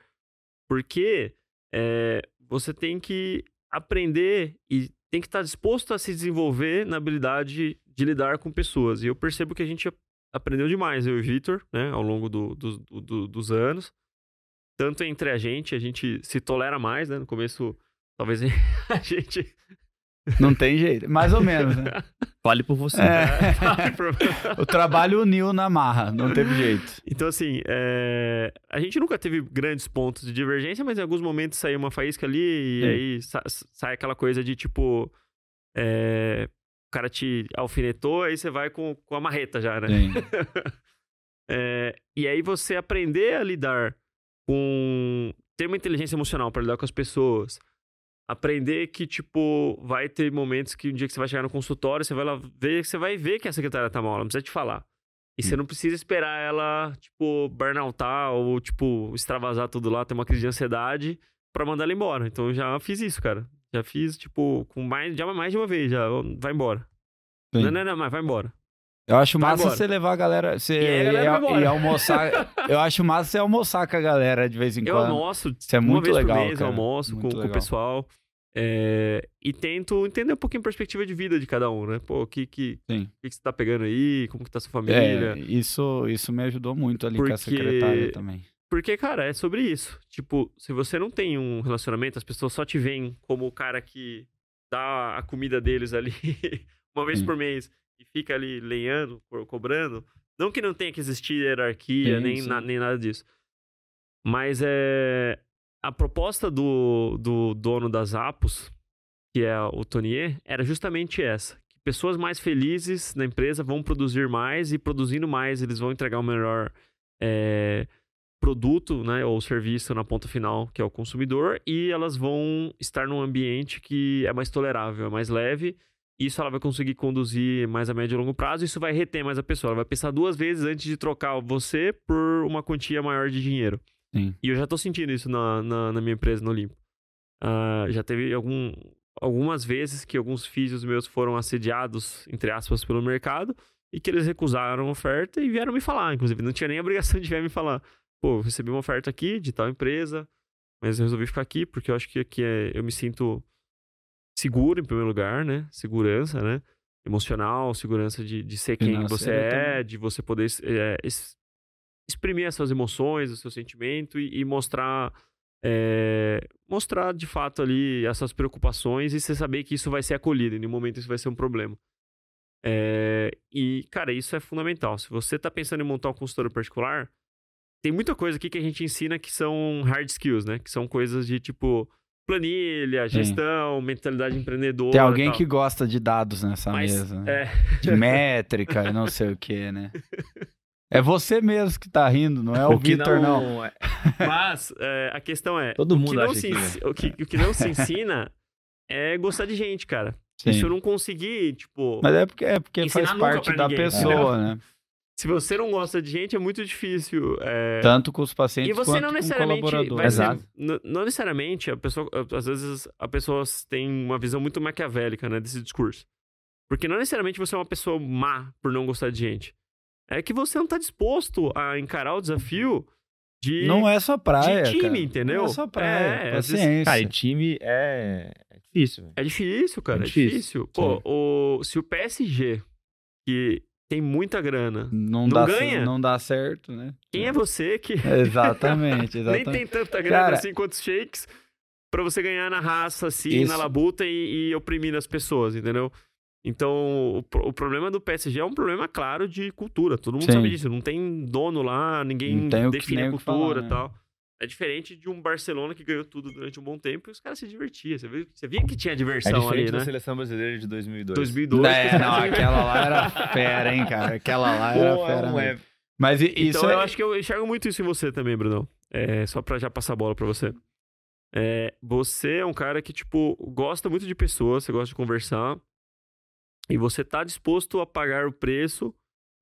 Porque é, você tem que aprender e tem que estar disposto a se desenvolver na habilidade de lidar com pessoas. E eu percebo que a gente aprendeu demais, eu e o Vitor, né, ao longo do, do, do, dos anos tanto entre a gente, a gente se tolera mais, né? No começo, talvez a gente. Não tem jeito, mais ou menos, né? Fale por você. É. o trabalho uniu na marra, não teve jeito. Então, assim, é... a gente nunca teve grandes pontos de divergência, mas em alguns momentos saiu uma faísca ali e Sim. aí sa sai aquela coisa de tipo. É... O cara te alfinetou, aí você vai com, com a marreta já, né? é... E aí você aprender a lidar com ter uma inteligência emocional para lidar com as pessoas. Aprender que, tipo, vai ter momentos que um dia que você vai chegar no consultório, você vai lá ver, você vai ver que a secretária tá mal, ela não precisa te falar. E você hum. não precisa esperar ela, tipo, burnoutar ou, tipo, extravasar tudo lá, ter uma crise de ansiedade para mandar ela embora. Então eu já fiz isso, cara. Já fiz, tipo, com mais, já mais de uma vez, já. Vai embora. Sim. Não, não, não, mas vai embora. Eu acho massa você levar a galera. Você e, galera almoçar. eu acho massa você almoçar com a galera de vez em quando. Eu almoço. Isso é muito legal. Mês. Eu almoço com, com, o pessoal. É, e tento entender um pouquinho a perspectiva de vida de cada um, né? Pô, o que, que, que, que você tá pegando aí? Como que tá sua família? É, isso, isso me ajudou muito ali Porque... com a secretária também. Porque, cara, é sobre isso. Tipo, se você não tem um relacionamento, as pessoas só te veem como o cara que dá a comida deles ali uma vez Sim. por mês e fica ali lenhando, cobrando. Não que não tenha que existir hierarquia, sim, nem, sim. Na, nem nada disso. Mas é. A proposta do, do dono das Apos, que é o Tonier, era justamente essa. Que pessoas mais felizes na empresa vão produzir mais e produzindo mais eles vão entregar o melhor é, produto, né, ou serviço na ponta final, que é o consumidor, e elas vão estar num ambiente que é mais tolerável, é mais leve isso ela vai conseguir conduzir mais a médio e longo prazo, isso vai reter mais a pessoa. Ela vai pensar duas vezes antes de trocar você por uma quantia maior de dinheiro. Sim. E eu já tô sentindo isso na, na, na minha empresa, no Olimpo. Uh, já teve algum, algumas vezes que alguns filhos meus foram assediados, entre aspas, pelo mercado, e que eles recusaram a oferta e vieram me falar. Inclusive, não tinha nem obrigação de vir me falar. Pô, recebi uma oferta aqui de tal empresa, mas eu resolvi ficar aqui porque eu acho que aqui é, eu me sinto seguro, em primeiro lugar, né? Segurança, né? Emocional, segurança de, de ser quem você é, também. de você poder é, exprimir as suas emoções, o seu sentimento e, e, mostrar é, mostrar de fato ali essas preocupações e você saber que isso vai ser acolhido, em nenhum momento isso vai ser um problema. É, e, cara, isso é fundamental. Se você está pensando em montar um consultório particular, tem muita coisa aqui que a gente ensina que são hard skills, né? Que são coisas de tipo planilha, gestão, Sim. mentalidade empreendedora. Tem alguém que gosta de dados nessa Mas, mesa. Né? É... De métrica e não sei o que, né? É você mesmo que tá rindo, não é o, o Vitor, não. não. É. Mas é, a questão é: Todo mundo o, que se, que, o, que, o que não se ensina é gostar de gente, cara. Sim. Se eu não conseguir, tipo. Mas é porque, é porque faz parte da ninguém, pessoa, né? Se você não gosta de gente, é muito difícil. É... Tanto com os pacientes e você quanto não necessariamente com colaboradores. Exato. Ser, não necessariamente, a pessoa, às vezes, a pessoas têm uma visão muito maquiavélica né, desse discurso. Porque não necessariamente você é uma pessoa má por não gostar de gente. É que você não está disposto a encarar o desafio de. Não é só praia. De time, cara. entendeu? Não é só praia. É, paciência. Cara, e time é, é difícil. É difícil, cara. É difícil. É difícil. Pô, o... se o PSG, que tem muita grana. Não, não dá, ganha. Não dá certo, né? Quem é você que. Exatamente, exatamente. Nem tem tanta grana Cara... assim quanto os shakes para você ganhar na raça, assim, Isso... na labuta e, e oprimir as pessoas, entendeu? Então, o, o, problema do PSG é um problema, claro, de cultura. Todo mundo Sim. sabe disso. Não tem dono lá, ninguém define a cultura e né? tal. É diferente de um Barcelona que ganhou tudo durante um bom tempo e os caras se divertiam. Você via, você via que tinha diversão é diferente ali, né? da seleção brasileira de 2002. 2002. É, não, aquela lá era fera, hein, cara? Aquela lá era Pô, fera. Não é. Mas isso então é... eu acho que eu enxergo muito isso em você também, Bruno. É, só pra já passar a bola pra você. É, você é um cara que, tipo, gosta muito de pessoas, você gosta de conversar. E você tá disposto a pagar o preço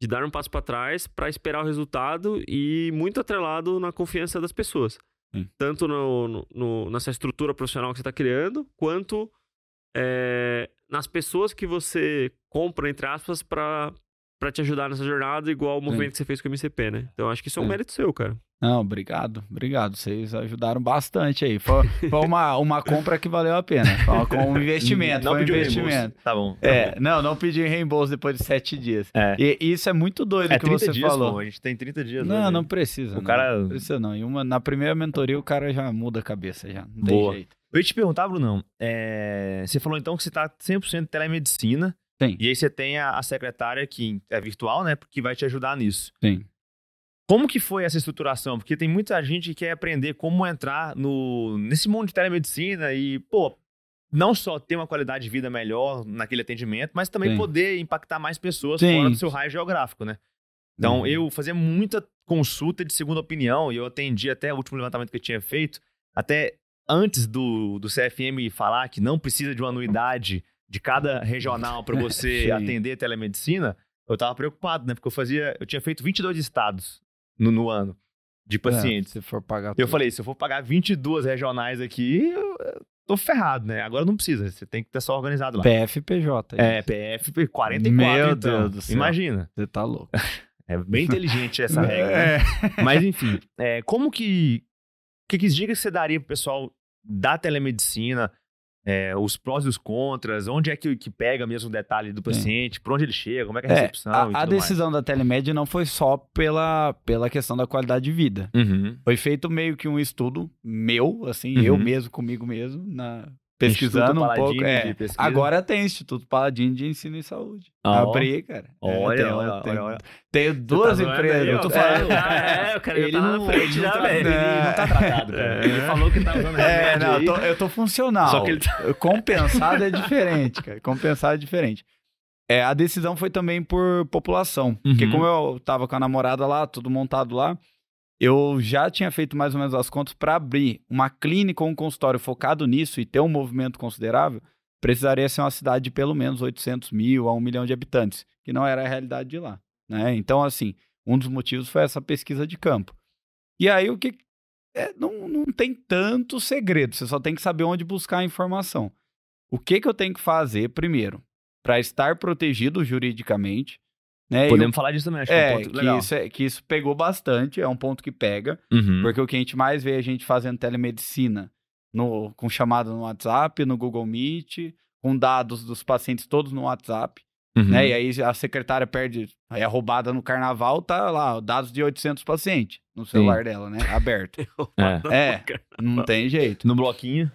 de dar um passo para trás para esperar o resultado e muito atrelado na confiança das pessoas. Sim. Tanto no, no, no, nessa estrutura profissional que você está criando, quanto é, nas pessoas que você compra, entre aspas, para te ajudar nessa jornada, igual o movimento que você fez com o MCP, né? Então acho que isso é um mérito seu, cara. Não, obrigado, obrigado. Vocês ajudaram bastante aí. Foi, foi uma, uma compra que valeu a pena. Foi um investimento. Não foi um investimento. Reembolso. Tá bom. Tá é, bom. não, não pedi reembolso depois de sete dias. É. E, isso é muito doido é, que você dias, falou. Pô, a gente tem 30 dias. Não, não precisa. O não, cara. Não precisa não. E uma, na primeira mentoria o cara já muda a cabeça, já. Não Boa. tem jeito. Eu ia te perguntar, Brunão. É, você falou então que você tá 100% telemedicina. Tem. E aí você tem a, a secretária que é virtual, né? Que vai te ajudar nisso. Sim. Como que foi essa estruturação? Porque tem muita gente que quer aprender como entrar no, nesse mundo de telemedicina e, pô, não só ter uma qualidade de vida melhor naquele atendimento, mas também Sim. poder impactar mais pessoas Sim. fora do seu raio geográfico, né? Então, uhum. eu fazia muita consulta de segunda opinião e eu atendi até o último levantamento que eu tinha feito, até antes do, do CFM falar que não precisa de uma anuidade de cada regional para você atender telemedicina, eu tava preocupado, né? Porque eu fazia, eu tinha feito 22 estados no, no ano de é, pacientes. É, se for pagar Eu tudo. falei, se eu for pagar 22 regionais aqui, eu, tô ferrado, né? Agora não precisa, você tem que estar só organizado lá. PFPJ. É, PFP 44, Meu então. Deus do céu. Imagina. Você tá louco. É bem inteligente essa regra. Né? É. Mas enfim, é, como que... Que, que dicas você daria pro pessoal da telemedicina é, os prós e os contras, onde é que, que pega mesmo o detalhe do paciente, por onde ele chega, como é que é a é, recepção. a, a decisão mais. da telemédia não foi só pela, pela questão da qualidade de vida. Uhum. Foi feito meio que um estudo meu, assim, uhum. eu mesmo, comigo mesmo, na, pesquisando um pouco. É, agora tem Instituto Paladino de Ensino e Saúde. Oh. Abri, cara. Olha, é, olha, tenho, olha, Tenho duas tá empresas. Eu tô falando. É, é, o cara ele tá não, na frente já, velho. Ele não tá tratado, cara. Ele falou que tá usando É, não, eu tô, eu tô funcional. Só que ele tá... Compensado é diferente, cara. Compensado é diferente. É, a decisão foi também por população. Uhum. Porque como eu tava com a namorada lá, tudo montado lá, eu já tinha feito mais ou menos as contas para abrir uma clínica ou um consultório focado nisso e ter um movimento considerável, precisaria ser uma cidade de pelo menos 800 mil a 1 milhão de habitantes, que não era a realidade de lá. Né? Então, assim, um dos motivos foi essa pesquisa de campo. E aí, o que. É, não, não tem tanto segredo, você só tem que saber onde buscar a informação. O que, que eu tenho que fazer, primeiro, para estar protegido juridicamente, né? Podemos eu, falar disso também, acho é, que é um ponto que legal. Isso é, que isso pegou bastante, é um ponto que pega, uhum. porque o que a gente mais vê é a gente fazendo telemedicina no, com chamada no WhatsApp, no Google Meet, com dados dos pacientes todos no WhatsApp. Uhum. Né? E aí a secretária perde, aí é roubada no carnaval, tá lá, dados de 800 pacientes no celular Sim. dela, né? Aberto. é. é, não tem jeito. No bloquinho.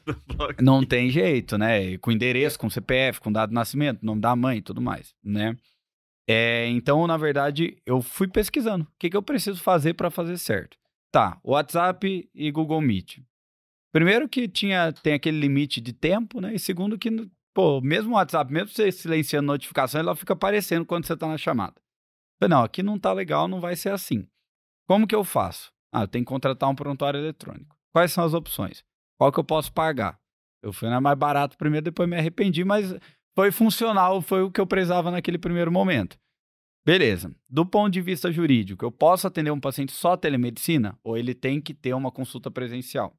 Não tem jeito, né? Com endereço, com CPF, com dado de nascimento, nome da mãe e tudo mais, né? É, então, na verdade, eu fui pesquisando. O que, que eu preciso fazer para fazer certo? Tá, WhatsApp e Google Meet. Primeiro que tinha, tem aquele limite de tempo, né? E segundo que, pô, mesmo o WhatsApp, mesmo você silenciando notificação, ela fica aparecendo quando você tá na chamada. Falei, não, aqui não tá legal, não vai ser assim. Como que eu faço? Ah, eu tenho que contratar um prontuário eletrônico. Quais são as opções? Qual que eu posso pagar? Eu fui na mais barato primeiro, depois me arrependi, mas foi funcional, foi o que eu precisava naquele primeiro momento. Beleza. Do ponto de vista jurídico, eu posso atender um paciente só telemedicina ou ele tem que ter uma consulta presencial?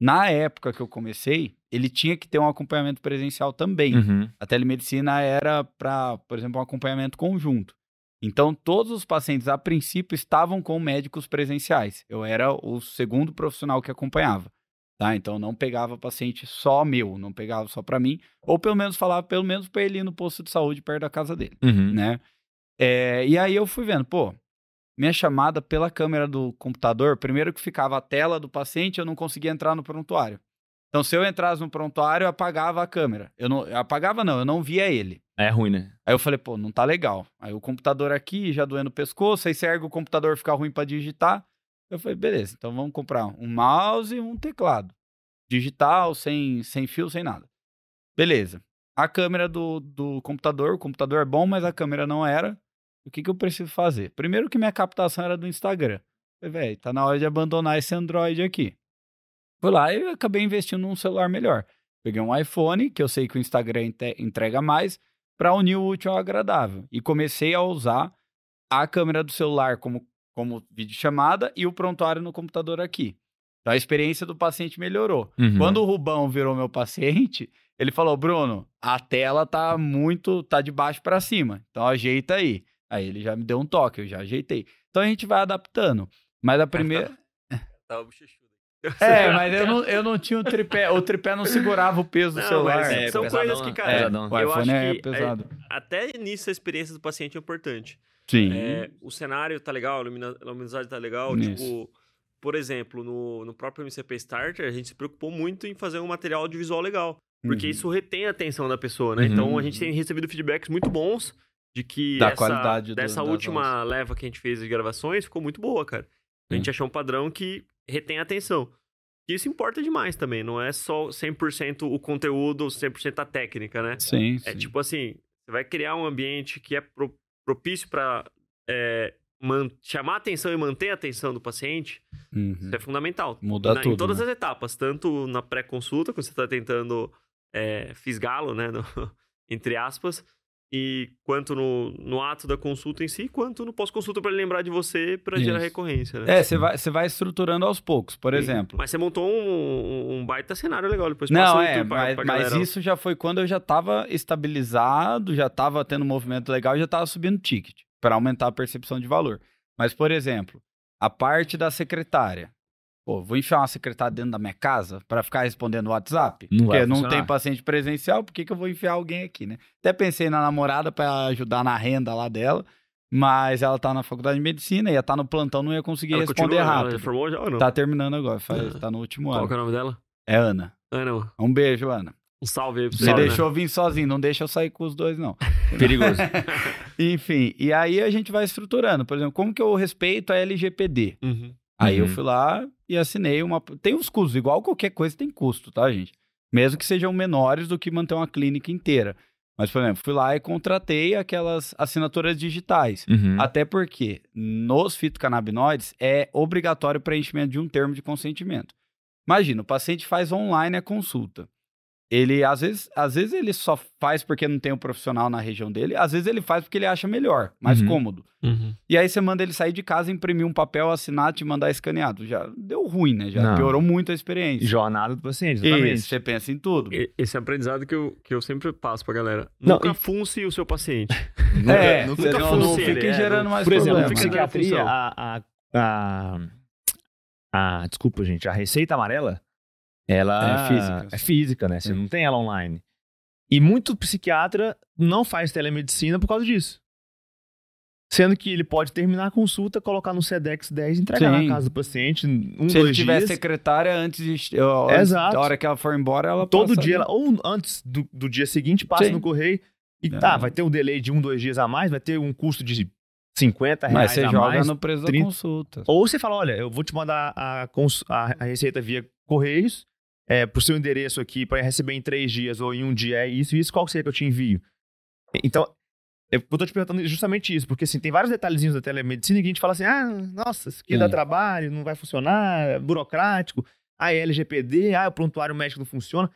Na época que eu comecei, ele tinha que ter um acompanhamento presencial também. Uhum. A telemedicina era para, por exemplo, um acompanhamento conjunto. Então, todos os pacientes, a princípio, estavam com médicos presenciais. Eu era o segundo profissional que acompanhava. Tá? Então, não pegava paciente só meu, não pegava só para mim, ou pelo menos falava pelo menos para ele ir no posto de saúde perto da casa dele, uhum. né? É, e aí eu fui vendo, pô, minha chamada pela câmera do computador, primeiro que ficava a tela do paciente, eu não conseguia entrar no prontuário. Então, se eu entrasse no prontuário, eu apagava a câmera. Eu não eu apagava, não, eu não via ele. É ruim, né? Aí eu falei, pô, não tá legal. Aí o computador aqui já doendo o pescoço, aí você ergue o computador, fica ruim para digitar. Eu falei, beleza, então vamos comprar um mouse e um teclado. Digital, sem, sem fio, sem nada. Beleza. A câmera do, do computador, o computador é bom, mas a câmera não era. O que, que eu preciso fazer? Primeiro que minha captação era do Instagram. Velho, tá na hora de abandonar esse Android aqui. Fui lá e acabei investindo num celular melhor. Peguei um iPhone, que eu sei que o Instagram entrega mais, para unir o útil ao agradável. E comecei a usar a câmera do celular como, como videochamada e o prontuário no computador aqui. Então a experiência do paciente melhorou. Uhum. Quando o Rubão virou meu paciente, ele falou: Bruno, a tela tá muito, tá de baixo para cima. Então ajeita aí. Aí ele já me deu um toque, eu já ajeitei. Então a gente vai adaptando. Mas a primeira. Tava bochechudo. É, mas eu não, eu não tinha o tripé. O tripé não segurava o peso do celular. É, são coisas que, cara, é, o eu acho é que pesado. É, até nisso a experiência do paciente é importante. Sim. É, o cenário tá legal, a luminosidade tá legal. Isso. Tipo, por exemplo, no, no próprio MCP Starter, a gente se preocupou muito em fazer um material audiovisual legal. Porque uhum. isso retém a atenção da pessoa, né? Uhum. Então a gente tem recebido feedbacks muito bons de que da essa, qualidade dessa última leva que a gente fez de gravações ficou muito boa, cara. A gente achou um padrão que retém a atenção. E isso importa demais também, não é só 100% o conteúdo, 100% a técnica, né? Sim, É sim. tipo assim, você vai criar um ambiente que é pro, propício para é, chamar a atenção e manter a atenção do paciente, uhum. isso é fundamental. Muda tudo. Em todas né? as etapas, tanto na pré-consulta, quando você está tentando é, fisgá-lo, né, no, entre aspas, e quanto no, no ato da consulta em si, quanto no pós-consulta para lembrar de você para gerar recorrência. Né? É, você vai, vai estruturando aos poucos, por exemplo. Mas você montou um, um baita cenário legal depois. Não, é, pra, mas, pra mas isso já foi quando eu já estava estabilizado, já estava tendo um movimento legal, já estava subindo ticket para aumentar a percepção de valor. Mas, por exemplo, a parte da secretária. Pô, vou enfiar uma secretária dentro da minha casa para ficar respondendo WhatsApp? Não porque não tem paciente presencial, por que, que eu vou enfiar alguém aqui, né? Até pensei na namorada para ajudar na renda lá dela, mas ela tá na faculdade de medicina, ia estar tá no plantão, não ia conseguir ela responder continua, rápido. Ela formou já ou não? Tá terminando agora, faz, tá no último Qual ano. Qual é o nome dela? É Ana. Ana. Um beijo, Ana. Um salve aí pra você. Você deixou vir sozinho, não deixa eu sair com os dois, não. Perigoso. Enfim, e aí a gente vai estruturando. Por exemplo, como que eu respeito a LGPD? Uhum. Aí uhum. eu fui lá e assinei uma. Tem os custos, igual qualquer coisa tem custo, tá, gente? Mesmo que sejam menores do que manter uma clínica inteira. Mas, por exemplo, fui lá e contratei aquelas assinaturas digitais. Uhum. Até porque nos fitocannabinoides é obrigatório o preenchimento de um termo de consentimento. Imagina, o paciente faz online a consulta ele às vezes, às vezes ele só faz porque não tem um profissional na região dele, às vezes ele faz porque ele acha melhor, mais uhum. cômodo. Uhum. E aí você manda ele sair de casa, imprimir um papel, assinar, te mandar escaneado. Já deu ruim, né? Já não. piorou muito a experiência. Jornada do paciente, exatamente. Isso, você pensa em tudo. Esse é aprendizado que eu, que eu sempre passo pra galera. Não, nunca e... funce o seu paciente. é, nunca, nunca não, não fique é, gerando mais Por exemplo, na psiquiatria, a, a, a, a, desculpa, gente, a receita amarela ela é física, é física né? Você não tem ela online. E muito psiquiatra não faz telemedicina por causa disso. Sendo que ele pode terminar a consulta, colocar no SEDEX 10 e entregar Sim. na casa do paciente um, Se ele tiver dias. secretária antes de. Exato. Da hora que ela for embora, ela Todo passa dia, ela- ou antes do, do dia seguinte, passa Sim. no correio. E É. tá, vai ter um delay de um, dois dias a mais, vai ter um custo de 50 reais Mas você a joga mais. no preço 30. da consulta. Ou você fala, olha, eu vou te mandar a, a- a receita via correios, é, pro seu endereço aqui, para receber em três dias ou em um dia, é isso e isso, qual que seria que eu te envio? Então, eu tô te perguntando justamente isso, porque assim, tem vários detalhezinhos da telemedicina que a gente fala assim, ah, nossa, isso aqui dá Sim. trabalho, não vai funcionar, é burocrático, ah, é LGPD, ah, o prontuário médico não funciona.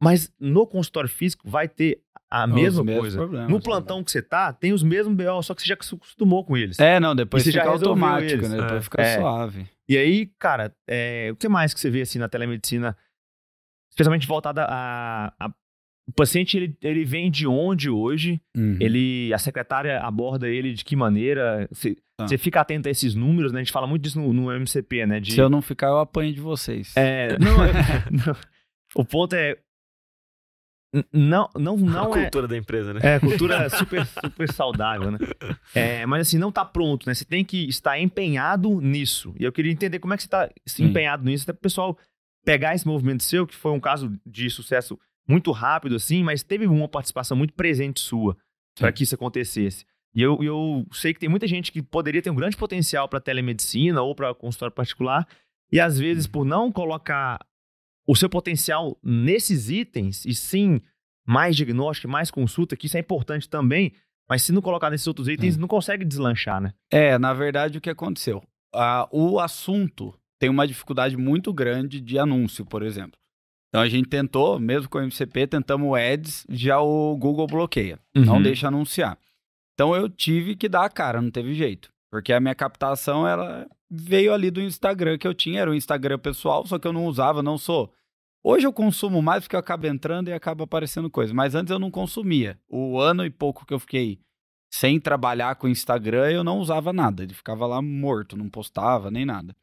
Mas no consultório físico vai ter a Os mesma coisa. problemas, No plantão que você tá, tem os mesmos BO, só que você já se acostumou com eles. É, não, depois E você já fica resolveu automático, eles. né? Depois É. fica É. suave. E aí, cara, é, o que mais que você vê assim na telemedicina, especialmente voltada a, a- o paciente ele, ele vem de onde hoje? Uhum. Ele a secretária aborda ele de que maneira? Você, Tá. você fica atento a esses números, né? A gente fala muito disso no, no MCP, né? De, Se eu não ficar, eu apanho de vocês. é, não, é- não. o ponto é não não não a é cultura da empresa, né? é, cultura super, super saudável, né? É, mas assim, não tá pronto, né? Você tem que estar empenhado nisso. E eu queria entender como é que você tá se Sim. empenhado nisso, até pro pessoal pegar esse movimento seu, que foi um caso de sucesso muito rápido, assim, mas teve uma participação muito presente sua para que isso acontecesse. E eu, eu sei que tem muita gente que poderia ter um grande potencial para telemedicina ou para consultório particular, e às vezes, por não colocar o seu potencial nesses itens, e sim mais diagnóstico, mais consulta, que isso é importante também, mas se não colocar nesses outros itens, não consegue deslanchar, né? É, na verdade, o que aconteceu? Ah, o assunto tem uma dificuldade muito grande de anúncio, por exemplo. Então a gente tentou, mesmo com o MCP, tentamos o Ads, já o Google bloqueia, não Uhum. deixa anunciar. Então eu tive que dar a cara, não teve jeito. Porque a minha captação, ela veio ali do Instagram que eu tinha, era o Instagram pessoal, só que eu não usava, não sou. Hoje eu consumo mais porque eu acabo entrando e acaba aparecendo coisa, mas antes eu não consumia. O ano e pouco que eu fiquei sem trabalhar com o Instagram, eu não usava nada. Ele ficava lá morto, não postava nem nada.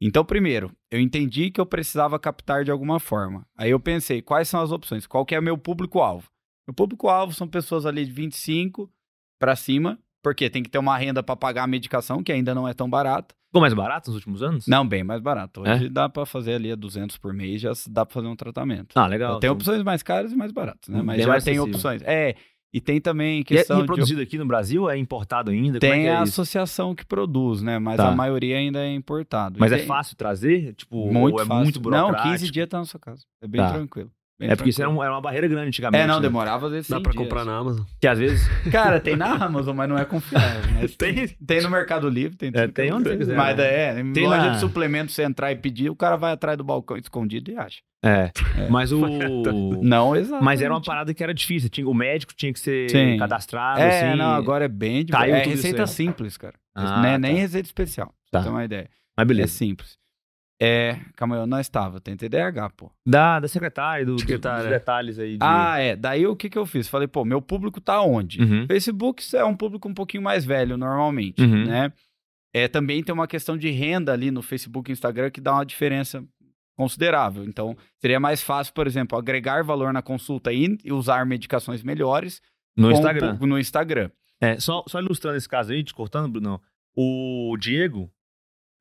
Então, primeiro, eu entendi que eu precisava captar de alguma forma. Aí eu pensei, quais são as opções? Qual que é meu público-alvo? Meu público-alvo são pessoas ali de 25 para cima, porque tem que ter uma renda para pagar a medicação, que ainda não é tão barata. Ficou mais barato nos últimos anos? Não, bem mais barato. É? Hoje dá para fazer ali a 200 por mês, já dá para fazer um tratamento. Ah, legal. tem opções mais caras e mais baratas, né? Bem Mas já mais tem opções. É, e tem também E é questão de aqui no Brasil? É importado ainda? Como tem é é a isso? associação que produz, né? Mas Tá. a maioria ainda é importado. Mas é fácil trazer? Tipo, Muito é fácil. muito burocrático? Não, 15 dias tá na sua casa. É bem Tá. tranquilo. Bem É porque isso era, um- era uma barreira grande antigamente. É, não, né? demorava às vezes Dá 100 pra dias. comprar na Amazon. Que às vezes. Cara, tem na Amazon, mas não é confiável. Mas tem, tem no Mercado Livre, tem É, tudo tem onde você quiser, Mas né? é, em Tem loja na- de suplementos, você entrar e pedir, o cara vai atrás do balcão escondido e acha. É. Mas o. Não, exato. Mas era uma parada que era difícil. Tinha, o médico tinha que ser Sim. cadastrado. É, assim, não, agora é bem de Caiu É tudo isso receita aí. simples, cara. Ah, Né, tá. Nem receita especial. Pra Tá. você ter uma ideia. Mas É beleza. simples. É, calma aí, eu não estava, tem TDAH, pô. Da, da secretária, do, dos- Secretária. dos detalhes aí. De... Ah, é. Daí o que que eu fiz? Falei, pô, meu público tá onde? Uhum. Facebook é um público um pouquinho mais velho, normalmente, Uhum. né? É, também tem uma questão de renda ali no Facebook e Instagram que dá uma diferença considerável. Então, seria mais fácil, por exemplo, agregar valor na consulta e e usar medicações melhores No Instagram. no Instagram. É, só, só ilustrando esse caso aí, te cortando, Bruno. O Diego,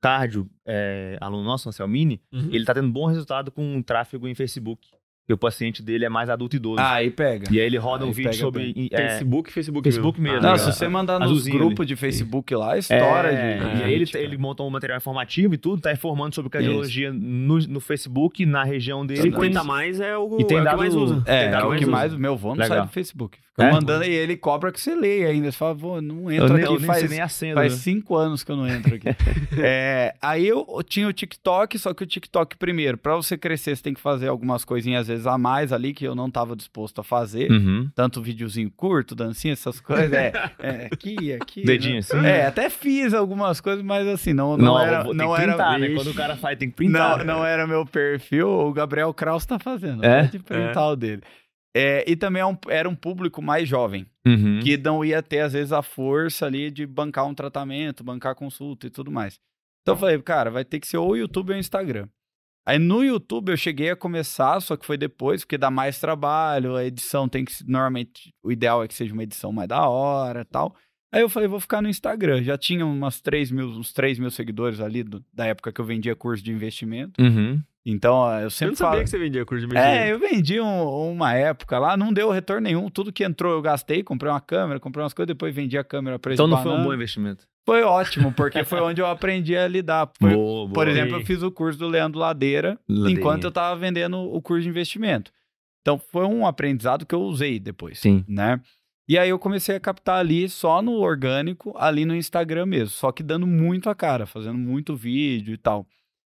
cardio, é, aluno nosso, Anselmini, Uhum. ele tá tendo bom resultado com tráfego em Facebook. Porque o paciente dele é mais adulto e idoso. Ah, aí pega. E aí ele roda um Aí vídeo pega sobre. é, Facebook, Facebook, Facebook mesmo. Não, Ah, se você mandar nos grupos de Facebook lá, estoura é, de. E aí ele, cara. ele montou um material informativo e tudo, tá informando sobre cardiologia no, no Facebook, na região dele. 50 mais é o, E tem é o dado- que mais usa. É, Tem dado é o que usa. mais. Meu vô não Legal. sai do Facebook. Fica É? mandando e ele cobra que você leia ainda. Você fala, vô, não Eu entra eu aqui faz, nem a senha. faz né? cinco anos que eu não entro aqui. É, aí eu tinha o TikTok, só que o TikTok, primeiro, pra você crescer, você tem que fazer algumas coisinhas às vezes a mais ali que eu não tava disposto a fazer. Uhum. Tanto videozinho curto, dancinha, essas coisas. É, é, aqui, aqui. Dedinho né? assim? É, até fiz algumas coisas, mas assim, não, não, Não, era. tem Não printar, era, né? Quando o cara faz, tem que printar. não, não era meu perfil, o Gabriel Kraus tá fazendo. É? Pode printar o dele. É, e também é era um público mais jovem, Uhum. que não ia ter, às vezes, a força ali de bancar um tratamento, bancar consulta e tudo mais. Então eu falei, cara, vai ter que ser ou o YouTube ou o Instagram. Aí no YouTube eu cheguei a começar, só que foi depois, porque dá mais trabalho, a edição tem que. Normalmente, o ideal é que seja uma edição mais da hora tal. Aí eu falei, vou ficar no Instagram. Já tinha umas 3 mil, uns 3 mil seguidores ali do, da época que eu vendia curso de investimento. Uhum. Então, eu sempre eu não sabia falo... que você vendia curso de investimento. É, eu vendi um, uma época lá, não deu retorno nenhum. Tudo que entrou eu gastei, comprei uma câmera, comprei umas coisas, depois vendi a câmera para Então não foi um bom investimento. Foi ótimo, porque foi onde eu aprendi a lidar. Foi, Boa, boa. por exemplo, eu fiz o curso do Leandro Ladeira, Ladeira. enquanto eu estava vendendo o curso de investimento. Então, foi um aprendizado que eu usei depois, Sim. né? E aí eu comecei a captar ali só no orgânico, ali no Instagram mesmo, só que dando muito a cara, fazendo muito vídeo e tal.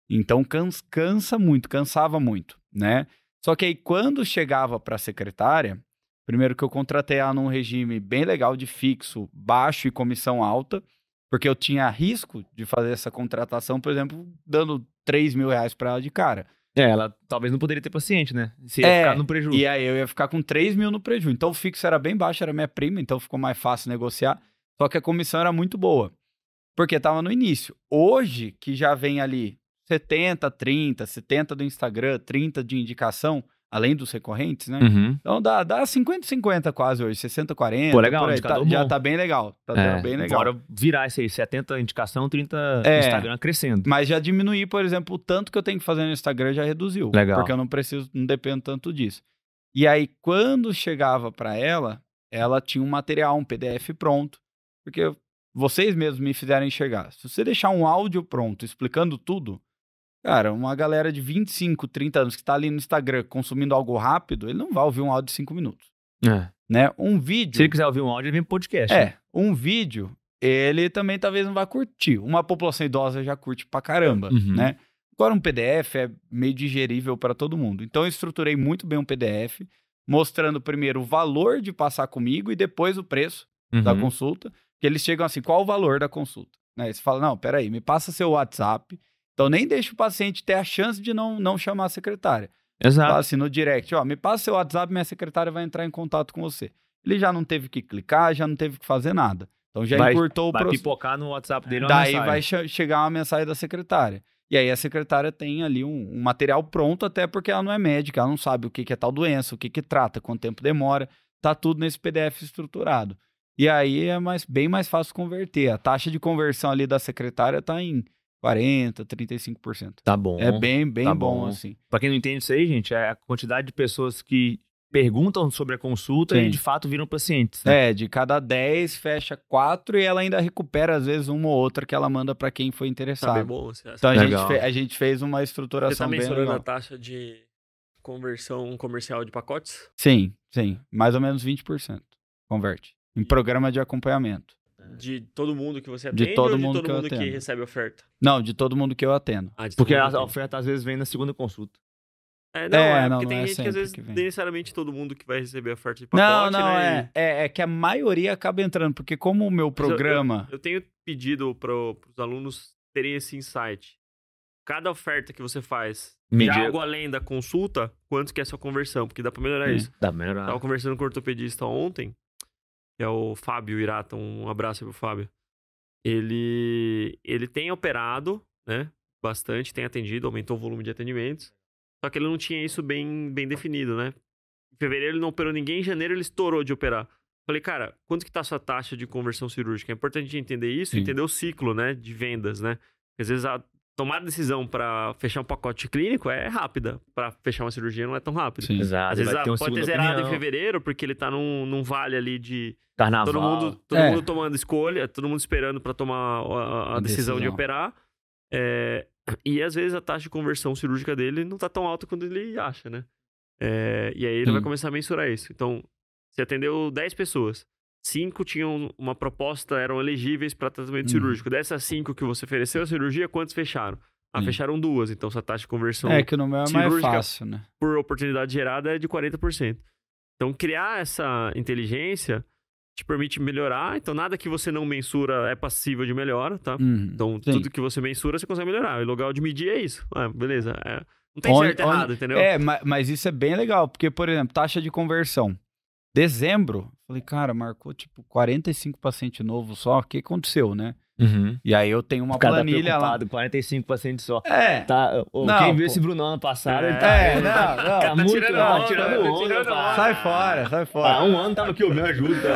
Então cans- cansa muito, cansava muito, né? Só que aí quando chegava para secretária, primeiro que eu contratei ela num regime bem legal de fixo, baixo e comissão alta, porque eu tinha risco de fazer essa contratação, por exemplo, dando 3 mil reais para ela de cara. É, ela talvez não poderia ter paciente, né? Se ia É, ficar no prejuízo. E aí eu ia ficar com 3 mil no prejuízo. Então o fixo era bem baixo, era minha prima, então ficou mais fácil negociar. Só que a comissão era muito boa. Porque tava no início. Hoje, que já vem ali 70, 30, 70 do Instagram, 30 de indicação, além dos recorrentes, né? Uhum. Então dá, dá 50, 50 quase hoje, 60, 40. Pô, legal, aí. Tá- já tá bem legal. Tá É, bem legal. Bora virar isso aí, 70 indicação, 30 É. Instagram crescendo. Mas já diminuí, por exemplo, o tanto que eu tenho que fazer no Instagram já reduziu. Legal. Porque eu não preciso, não dependo tanto disso. E aí, quando chegava para ela, ela tinha um material, um PDF pronto. Porque vocês mesmos me fizeram enxergar. Se você deixar um áudio pronto explicando tudo, cara, uma galera de 25, 30 anos que está ali no Instagram consumindo algo rápido, ele não vai ouvir um áudio de 5 minutos. É. Né? Um vídeo. Se ele quiser ouvir um áudio, ele vem pro podcast. né? É, um vídeo, ele também talvez não vá curtir. Uma população idosa já curte pra caramba, Uhum. né? Agora um PDF é meio digerível para todo mundo. Então eu estruturei muito bem um PDF, mostrando primeiro o valor de passar comigo e depois o preço Uhum. da consulta. Que eles chegam assim, qual o valor da consulta? Né? Você fala, não, peraí, me passa seu WhatsApp. Então nem deixa o paciente ter a chance de não, não chamar a secretária. Fala Exato. assim no direct, ó, me passa seu WhatsApp, minha secretária vai entrar em contato com você. Ele já não teve que clicar, já não teve que fazer nada. Então já Vai- encurtou o Vai processo. pipocar no WhatsApp dele uma Daí mensagem. vai che- chegar uma mensagem da secretária. E aí a secretária tem ali um, um material pronto, até porque ela não é médica, ela não sabe o que, que é tal doença, o que, que trata, quanto tempo demora. Tá tudo nesse PDF estruturado. E aí é mais, bem mais fácil converter. A taxa de conversão ali da secretária tá em 40%, 35%. Tá bom. É bem, bem tá bom, bom. assim. Pra quem não entende isso aí, gente, é a quantidade de pessoas que perguntam sobre a consulta Sim. e de fato viram pacientes. né? É, de cada 10 fecha 4 e ela ainda recupera, às vezes, uma ou outra que ela manda para quem foi Tá bem interessado. bom. Você, Então a gente, fe- a gente fez uma você estruturação tá bem mensurando a taxa de conversão comercial de pacotes? Sim, sim. Mais ou menos 20%. Converte. Em programa de acompanhamento. De todo mundo que você De atende todo ou mundo de todo que eu mundo que atendo. recebe oferta? Não, de todo mundo que eu atendo. Ah, de todo Porque a que atende. oferta às vezes vem na segunda consulta. É, não, É, é, não, porque não tem é gente que às vezes que necessariamente todo mundo que vai receber oferta de não, pacote, não, né? é, é. É que a maioria acaba entrando, porque como o meu eu- programa. Eu tenho pedido para os alunos terem esse insight. Cada oferta que você faz, Medir- já algo além da consulta, quanto que é a sua conversão? Porque dá para melhorar isso. Dá pra melhorar. Tava conversando com o ortopedista ontem, que é o Fábio Irata, um abraço aí pro Fábio. Ele, ele tem operado, né, bastante, tem atendido, aumentou o volume de atendimentos, só que ele não tinha isso bem, bem definido, né? Em fevereiro ele não operou ninguém, em janeiro ele estourou de operar. Falei, cara, quanto que tá a sua taxa de conversão cirúrgica? É importante a gente entender isso, Sim. entender o ciclo, né, de vendas, né? Às vezes a tomar a decisão para fechar um pacote clínico é rápida, para fechar uma cirurgia não é tão rápido. Sim. Exato. Às vezes vai ter pode ter zerado opinião. em fevereiro, porque ele tá num, num vale ali de Carnaval. todo mundo, todo É. mundo tomando escolha, todo mundo esperando pra tomar a, a- a A decisão, de decisão. operar. É, e às vezes a taxa de conversão cirúrgica dele não tá tão alta quanto ele acha, né? É, e aí ele Sim. vai começar a mensurar isso. Então, você atendeu 10 pessoas. Cinco tinham uma proposta, eram elegíveis para tratamento Uhum. cirúrgico. Dessas cinco que você ofereceu a cirurgia, quantos fecharam? Ah, Sim. fecharam duas. Então, sua taxa de conversão É que no meu é mais fácil, né? por oportunidade gerada é de 40%. Então, criar essa inteligência te permite melhorar. Então, nada que você não mensura é passível de melhora, tá? Uhum. Então, Sim. tudo que você mensura, você consegue melhorar. O legal de medir é isso. Ah, beleza. É, não tem Onde- certo e onde- errado, entendeu? É, ma- mas, isso é bem legal, porque, por exemplo, taxa de conversão. Dezembro, falei, cara, marcou tipo 45 paciente novo só. O que aconteceu, né? Uhum. E aí eu tenho uma tá planilha tá lá. 45 pacientes só. É. Tá, não, quem viu esse Brunão ano passado, é, ele tá. É, não, não. Tá, tá muito tirando, não, tirando onda. Tirando onda sai fora, sai fora. Há um ano tava aqui, eu me ajuda.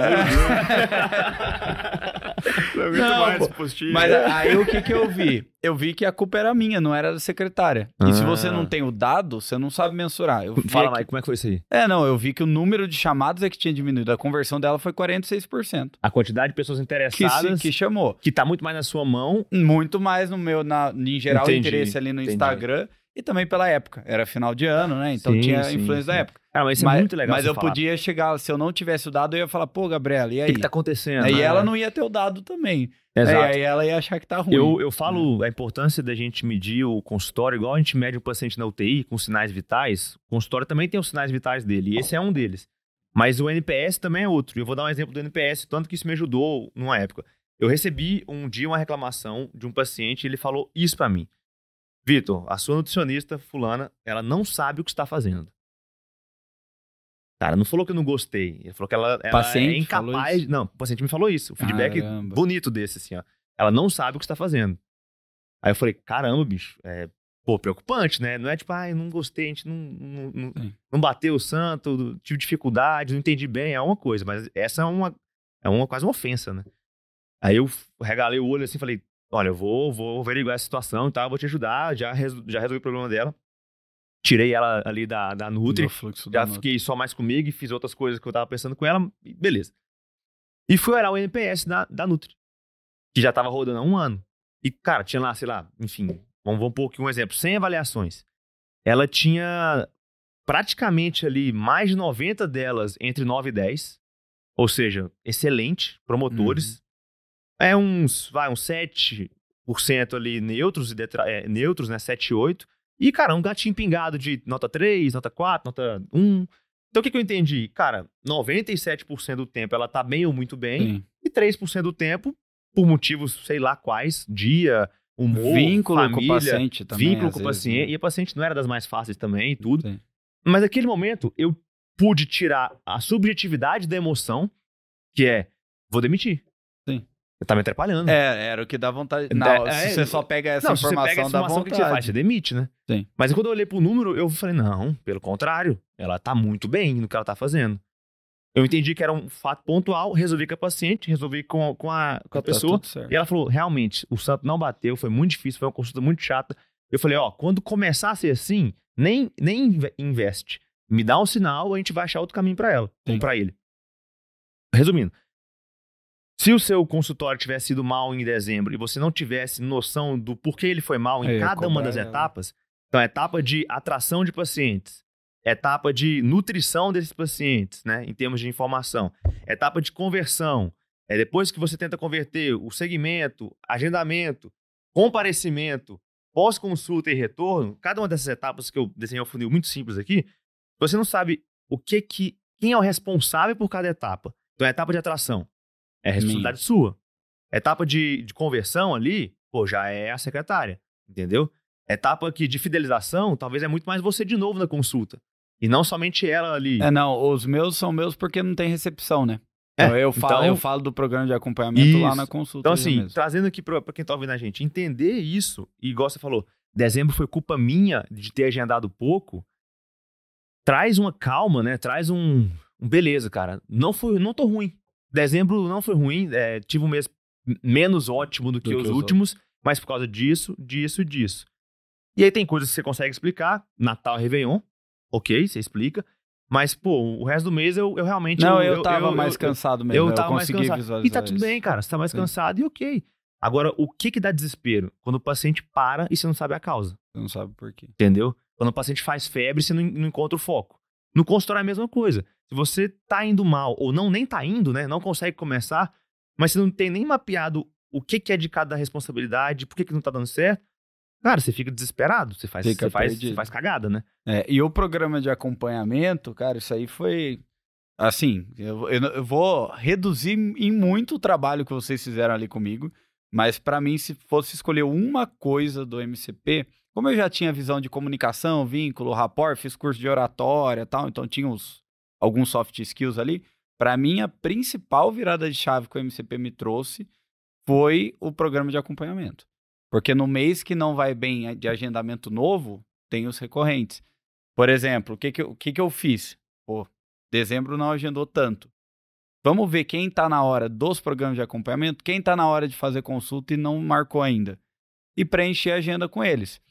não, mais positivo. Mas aí o que que eu vi? Eu vi que a culpa era minha, não era da secretária. Ah. E se você não tem o dado, você não sabe mensurar. Eu Fala mais, como é que foi isso aí? É, não, eu vi que o número de chamadas é que tinha diminuído. A conversão dela foi 46%. A quantidade de pessoas interessadas. Que, que chamou. Que tá muito mais na sua mão. Muito mais no meu, na, em geral, entendi, interesse ali no entendi. Instagram. E também pela época. Era final de ano, né? Então sim, tinha sim, influência sim. da época. Ah, mas isso é muito legal. Mas eu falar. podia chegar, se eu não tivesse o dado, eu ia falar, pô, Gabriela, e aí? O que, que tá acontecendo? Aí ela não ia ter o dado também. Exato. Aí, aí ela ia achar que tá ruim. Eu, eu falo a importância da gente medir o consultório, igual a gente mede o paciente na UTI com sinais vitais. O consultório também tem os sinais vitais dele, e esse é um deles. Mas o NPS também é outro. Eu vou dar um exemplo do NPS, tanto que isso me ajudou numa época. Eu recebi um dia uma reclamação de um paciente e ele falou isso para mim. Vitor, a sua nutricionista fulana, ela não sabe o que está fazendo. Cara, não falou que eu não gostei. Ele falou que ela, ela paciente é incapaz. Não, o paciente me falou isso. O feedback caramba. bonito desse, assim, ó. Ela não sabe o que está fazendo. Aí eu falei, caramba, bicho, é, pô, preocupante, né? Não é tipo, ai, ah, não gostei, a gente não, não, não, não, bateu o santo, tive dificuldade, não entendi bem, é uma coisa, mas essa é uma, é uma quase uma ofensa, né? Aí eu regalei o olho assim e falei, olha, eu vou, vou averiguar essa situação e tal, vou te ajudar, já, já resolvi o problema dela. Tirei ela ali da, da Nutri, já fiquei só mais comigo e fiz outras coisas que eu tava pensando com ela, beleza. E fui olhar o NPS da, da Nutri, que já tava rodando há um ano. E, cara, tinha lá, sei lá, enfim, vamos, vamos pôr aqui um exemplo, 100 avaliações. Ela tinha praticamente ali mais de 90 delas entre 9 e 10, ou seja, excelente, promotores. Uhum é uns, vai, uns 7% ali neutros, e detra, é, neutros, né? 7, 8. E, cara, um gatinho pingado de nota 3, nota 4, nota 1. Então, o que, que eu entendi? Cara, 97% do tempo ela tá bem ou muito bem. Sim. E 3% do tempo, por motivos, sei lá quais, dia, humor, vínculo família, com o paciente também. Vínculo com o paciente. Né? E a paciente não era das mais fáceis também e tudo. Sim. Mas naquele momento, eu pude tirar a subjetividade da emoção, que é, vou demitir. Tá me atrapalhando. É, era o que dá vontade. Não, é, se você só pega essa não, informação, você pega essa informação, que você faz? Você demite, né? Sim. Mas quando eu olhei pro número, eu falei, não, pelo contrário, ela tá muito bem no que ela tá fazendo. Eu entendi que era um fato pontual, resolvi com a paciente, resolvi com, com a, com a tá pessoa. E ela falou, realmente, o santo não bateu, foi muito difícil, foi uma consulta muito chata. Eu falei, ó, quando começar a ser assim, nem, nem investe. Me dá um sinal, a gente vai achar outro caminho para ela, Sim. ou pra ele. Resumindo, se o seu consultório tivesse sido mal em dezembro e você não tivesse noção do porquê ele foi mal em cada uma das etapas, então etapa de atração de pacientes, etapa de nutrição desses pacientes, né, em termos de informação, etapa de conversão, é depois que você tenta converter o segmento, agendamento, comparecimento, pós-consulta e retorno, cada uma dessas etapas que eu desenhei um funil muito simples aqui, você não sabe o que que quem é o responsável por cada etapa. Então, a etapa de atração. É responsabilidade Minha. sua. Etapa de, de conversão ali, pô, já é a secretária, entendeu? Etapa aqui de fidelização, talvez é muito mais você de novo na consulta. E não somente ela ali. É, não, os meus são meus porque não tem recepção, né? É, então eu falo, então, eu falo do programa de acompanhamento isso. lá na consulta. Então, assim, mesmo. trazendo aqui para quem tá ouvindo a gente, entender isso, e igual você falou, dezembro foi culpa minha de ter agendado pouco, traz uma calma, né? Traz um, um beleza, cara. Não foi, não tô ruim. Dezembro não foi ruim, é, tive um mês menos ótimo do que, do os, que os últimos, outros. mas por causa disso, disso, disso. E aí tem coisas que você consegue explicar, Natal, Réveillon, ok, você explica. Mas, pô, o resto do mês eu, eu realmente. Não, eu, eu tava eu, mais eu, cansado mesmo. Eu tava mais cansado. E tá tudo bem, cara. Você tá mais Sim. cansado e ok. Agora, o que que dá desespero? Quando o paciente para e você não sabe a causa. Você não sabe por quê. Entendeu? Quando o paciente faz febre, você não, não encontra o foco. No consultório é a mesma coisa. Se você tá indo mal, ou não nem tá indo, né? Não consegue começar, mas você não tem nem mapeado o que, que é de cada responsabilidade, por que, que não tá dando certo, cara, você fica desesperado, você faz, você faz, você faz cagada, né? É, e o programa de acompanhamento, cara, isso aí foi. Assim, eu, eu, eu vou reduzir em muito o trabalho que vocês fizeram ali comigo, mas para mim, se fosse escolher uma coisa do MCP, como eu já tinha visão de comunicação, vínculo, rapport, fiz curso de oratória tal, então tinha os, alguns soft skills ali. Para mim, a principal virada de chave que o MCP me trouxe foi o programa de acompanhamento. Porque no mês que não vai bem de agendamento novo, tem os recorrentes. Por exemplo, o que, que, eu, o que, que eu fiz? Pô, dezembro não agendou tanto. Vamos ver quem está na hora dos programas de acompanhamento, quem está na hora de fazer consulta e não marcou ainda. E preencher a agenda com eles.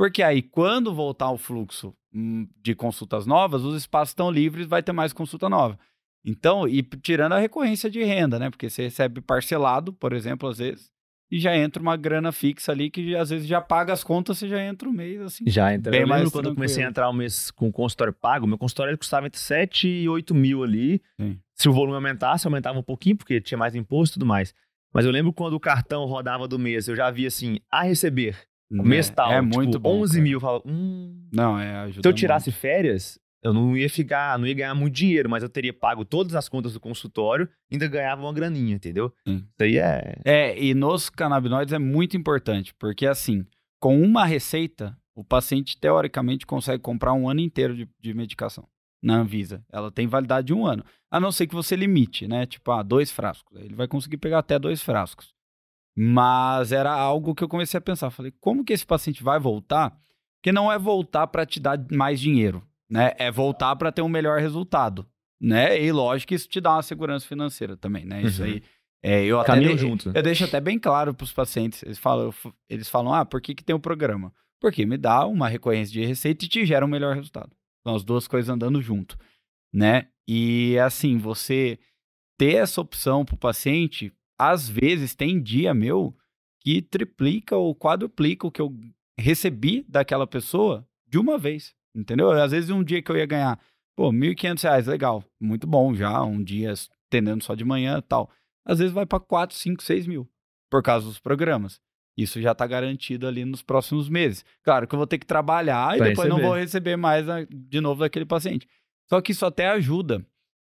Porque aí, quando voltar o fluxo hum, de consultas novas, os espaços estão livres, vai ter mais consulta nova. Então, e tirando a recorrência de renda, né? Porque você recebe parcelado, por exemplo, às vezes, e já entra uma grana fixa ali que às vezes já paga as contas, você já entra o um mês assim. Já entra. Bem eu mais quando eu comecei a entrar o um mês com o consultório pago, meu consultório ele custava entre 7 e 8 mil ali. Sim. Se o volume aumentasse, aumentava um pouquinho, porque tinha mais imposto e tudo mais. Mas eu lembro quando o cartão rodava do mês, eu já via assim, a receber. O mês é, tal, é tipo, muito bom, 11 cara. mil. Eu falo, hum, Não, é ajuda Se eu tirasse muito. férias, eu não ia ficar, não ia ganhar muito dinheiro, mas eu teria pago todas as contas do consultório ainda ganhava uma graninha, entendeu? Sim. Isso aí é. É, e nos canabinoides é muito importante, porque assim, com uma receita, o paciente teoricamente consegue comprar um ano inteiro de, de medicação na Anvisa. Ela tem validade de um ano. A não ser que você limite, né? Tipo, ah, dois frascos. Ele vai conseguir pegar até dois frascos. Mas era algo que eu comecei a pensar. Falei, como que esse paciente vai voltar? Que não é voltar para te dar mais dinheiro né? É voltar para ter um melhor resultado, né? E lógico que isso te dá uma segurança financeira também, né? Isso uhum. aí. É, eu até de, junto. Eu deixo até bem claro para os pacientes. Eles falam, eles falam, ah, por que, que tem o um programa? Porque me dá uma recorrência de receita e te gera um melhor resultado. São as duas coisas andando junto, né? E assim, você ter essa opção para o paciente, às vezes tem dia meu que triplica ou quadruplica o que eu recebi daquela pessoa de uma vez. Entendeu? Às vezes um dia que eu ia ganhar, pô, R$ 1.500, legal, muito bom já, um dia atendendo só de manhã e tal. Às vezes vai para 4, 5, 6 mil, por causa dos programas. Isso já está garantido ali nos próximos meses. Claro que eu vou ter que trabalhar e depois receber. não vou receber mais de novo daquele paciente. Só que isso até ajuda,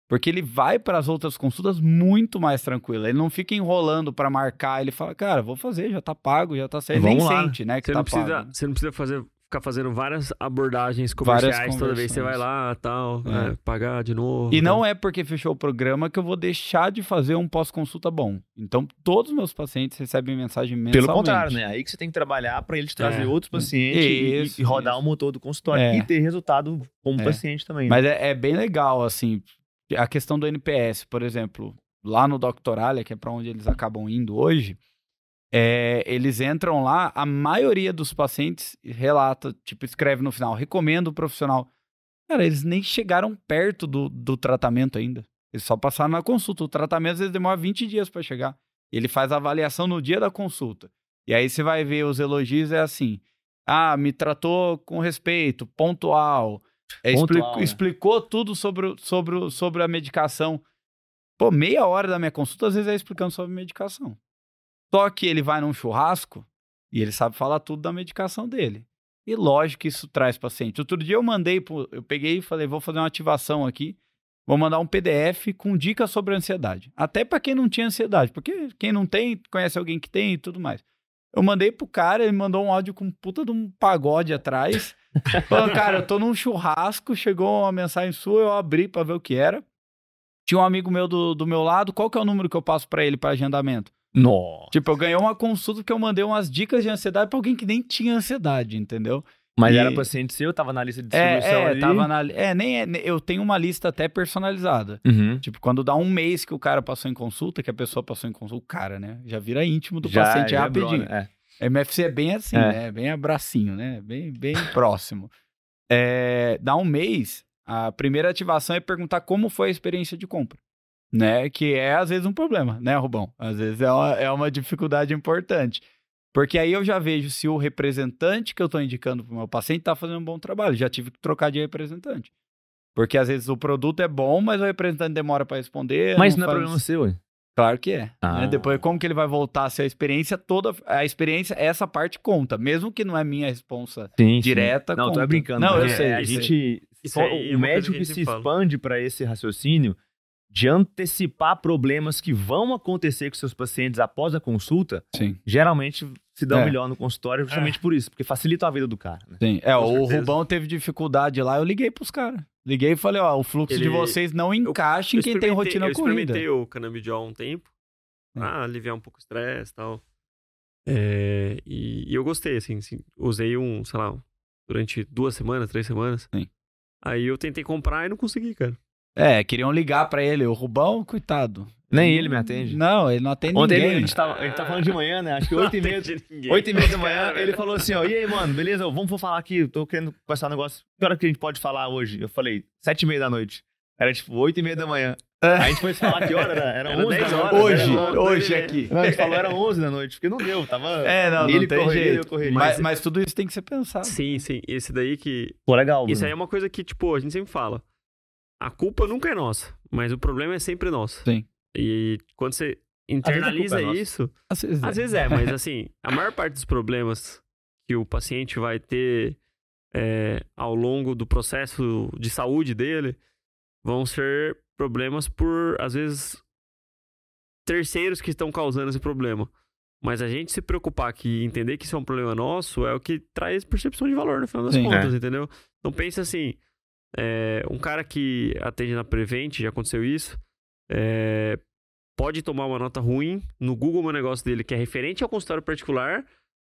porque ele vai para as outras consultas muito mais tranquilo. Ele não fica enrolando para marcar, ele fala, cara, vou fazer, já está pago, já está certo. Nem lá. sente, né, que você tá não precisa, pago. Você não precisa fazer ficar fazendo várias abordagens comerciais várias toda vez que você vai lá tal, é. É, pagar de novo. E não é porque fechou o programa que eu vou deixar de fazer um pós-consulta bom. Então, todos os meus pacientes recebem mensagem mensalmente. Pelo contrário, né? Aí que você tem que trabalhar para ele te trazer é. outros pacientes isso, e, e, rodar isso. o motor do consultório é. e ter resultado como é. paciente também. Né? Mas é, bem legal, assim, a questão do NPS, por exemplo, lá no Doctoralia, que é para onde eles acabam indo hoje, é, eles entram lá, a maioria dos pacientes relata, tipo, escreve no final, recomendo o profissional. Cara, eles nem chegaram perto do, do tratamento ainda. Eles só passaram na consulta. O tratamento às vezes demora 20 dias para chegar. Ele faz a avaliação no dia da consulta. E aí você vai ver os elogios, é assim: ah, me tratou com respeito, pontual, é, pontual explicou, né? explicou tudo sobre, sobre, sobre a medicação. Pô, meia hora da minha consulta, às vezes é explicando sobre medicação. Só que ele vai num churrasco e ele sabe falar tudo da medicação dele. E lógico que isso traz paciente. Outro dia eu mandei, eu peguei e falei, vou fazer uma ativação aqui, vou mandar um PDF com dicas sobre ansiedade. Até para quem não tinha ansiedade, porque quem não tem, conhece alguém que tem e tudo mais. Eu mandei pro cara, ele mandou um áudio com puta de um pagode atrás. Falando, cara, eu tô num churrasco, chegou uma mensagem sua, eu abri para ver o que era. Tinha um amigo meu do, do meu lado, qual que é o número que eu passo para ele para agendamento? Nossa. Tipo, eu ganhei uma consulta que eu mandei umas dicas de ansiedade pra alguém que nem tinha ansiedade, entendeu? Mas e... era paciente seu, tava na lista de distribuição é, é, ali? Tava na, é, nem é, eu tenho uma lista até personalizada. Uhum. Tipo, quando dá um mês que o cara passou em consulta, que a pessoa passou em consulta, o cara, né? Já vira íntimo do já, paciente já rapidinho. É, é. MFC é bem assim, é. né? Bem abracinho, né? Bem, bem próximo. É, dá um mês, a primeira ativação é perguntar como foi a experiência de compra né? Que é às vezes um problema, né, Rubão? Às vezes é uma, é uma dificuldade importante. Porque aí eu já vejo se o representante que eu estou indicando para o meu paciente está fazendo um bom trabalho. Já tive que trocar de representante. Porque às vezes o produto é bom, mas o representante demora para responder. Mas não, não é faz... problema seu, hein? Claro que é. Né? Ah. Né? Depois, como que ele vai voltar se a experiência toda. A experiência, essa parte conta. Mesmo que não é minha responsa sim, direta. Sim. Não, conta. tô brincando. Não, eu sei. A gente. Só, o médico que se fala. expande para esse raciocínio de antecipar problemas que vão acontecer com seus pacientes após a consulta, Sim. geralmente se dão é. melhor no consultório justamente é. por isso, porque facilita a vida do cara. Né? Sim, é, com o certeza. Rubão teve dificuldade lá, eu liguei pros caras. Liguei e falei, ó, o fluxo Ele... de vocês não encaixa em quem tem rotina eu corrida. Eu experimentei o canabidiol há um tempo, pra aliviar um pouco o estresse e tal. É, e, e eu gostei, assim, assim, usei um, sei lá, durante duas semanas, três semanas. Sim. Aí eu tentei comprar e não consegui, cara. É, queriam ligar pra ele. O Rubão, coitado. Nem ele me atende. Não, ele não atende Ontem ninguém. ele, a, gente tava, a gente tá falando de manhã, né? Acho que 8 e meia, oito e meia da manhã, ele falou assim, ó, e aí, mano, beleza? Vamos falar aqui, tô querendo conversar um negócio. Que hora que a gente pode falar hoje? Eu falei, sete e meia da noite. Era tipo 8 e meia da manhã. Aí a gente foi falar que hora era? Era, Era 11 10 da horas. Hoje, hoje né? aqui. Não, a gente falou era 11 da noite, porque não deu, tava... É, não, ele não tem correria, jeito. eu correria. Mas, mas tudo isso tem que ser pensado. Sim, sim. Esse daí que. Pô, legal, Isso aí é uma coisa que, tipo, a gente sempre fala. A culpa nunca é nossa, mas o problema é sempre nosso. Sim. E quando você internaliza é nossa. isso, Às vezes, às é. vezes é, mas assim, a maior parte dos problemas que o paciente vai ter é, ao longo do processo de saúde dele vão ser problemas por, às vezes, terceiros que estão causando esse problema. Mas a gente se preocupar que entender que isso é um problema nosso é o que traz percepção de valor no final das Sim. contas, entendeu? Então pensa assim, é, um cara que atende na Prevent, já aconteceu isso, é, pode tomar uma nota ruim no Google Meu Negócio dele, que é referente ao consultório particular,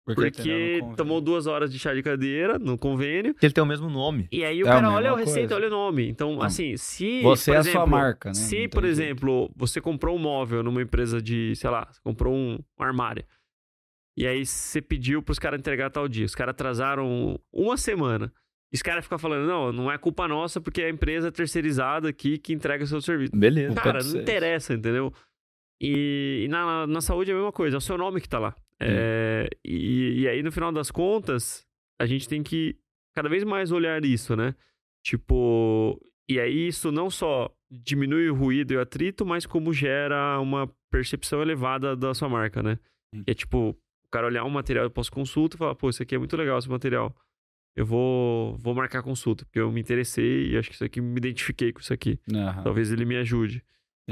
porque, no tomou duas horas de chá de cadeira no convênio, Porque ele tem o mesmo nome. e aí o É cara olha a receita, olha o nome. Então, Não. assim, se. Você por é a sua exemplo, marca, né? Se, Não por exemplo, você comprou um móvel numa empresa de, sei lá, você comprou um, um armário. E aí você pediu pros caras entregar tal dia. Os caras atrasaram uma semana. E os caras ficam falando, não, não é culpa nossa porque é a empresa terceirizada aqui que entrega o seu serviço. Beleza. Cara, não interessa, entendeu? E, e na, na saúde é a mesma coisa, é o seu nome que tá lá. É, e, e aí, no final das contas, a gente tem que cada vez mais olhar isso, né? Tipo, e aí isso não só diminui o ruído e o atrito, mas como gera uma percepção elevada da sua marca, né? É tipo, o cara olhar um material pós-consulta e falar, pô, isso aqui é muito legal, esse material. Eu vou, vou marcar consulta, porque eu me interessei e acho que isso aqui me identifiquei com isso aqui. Aham. Talvez ele me ajude.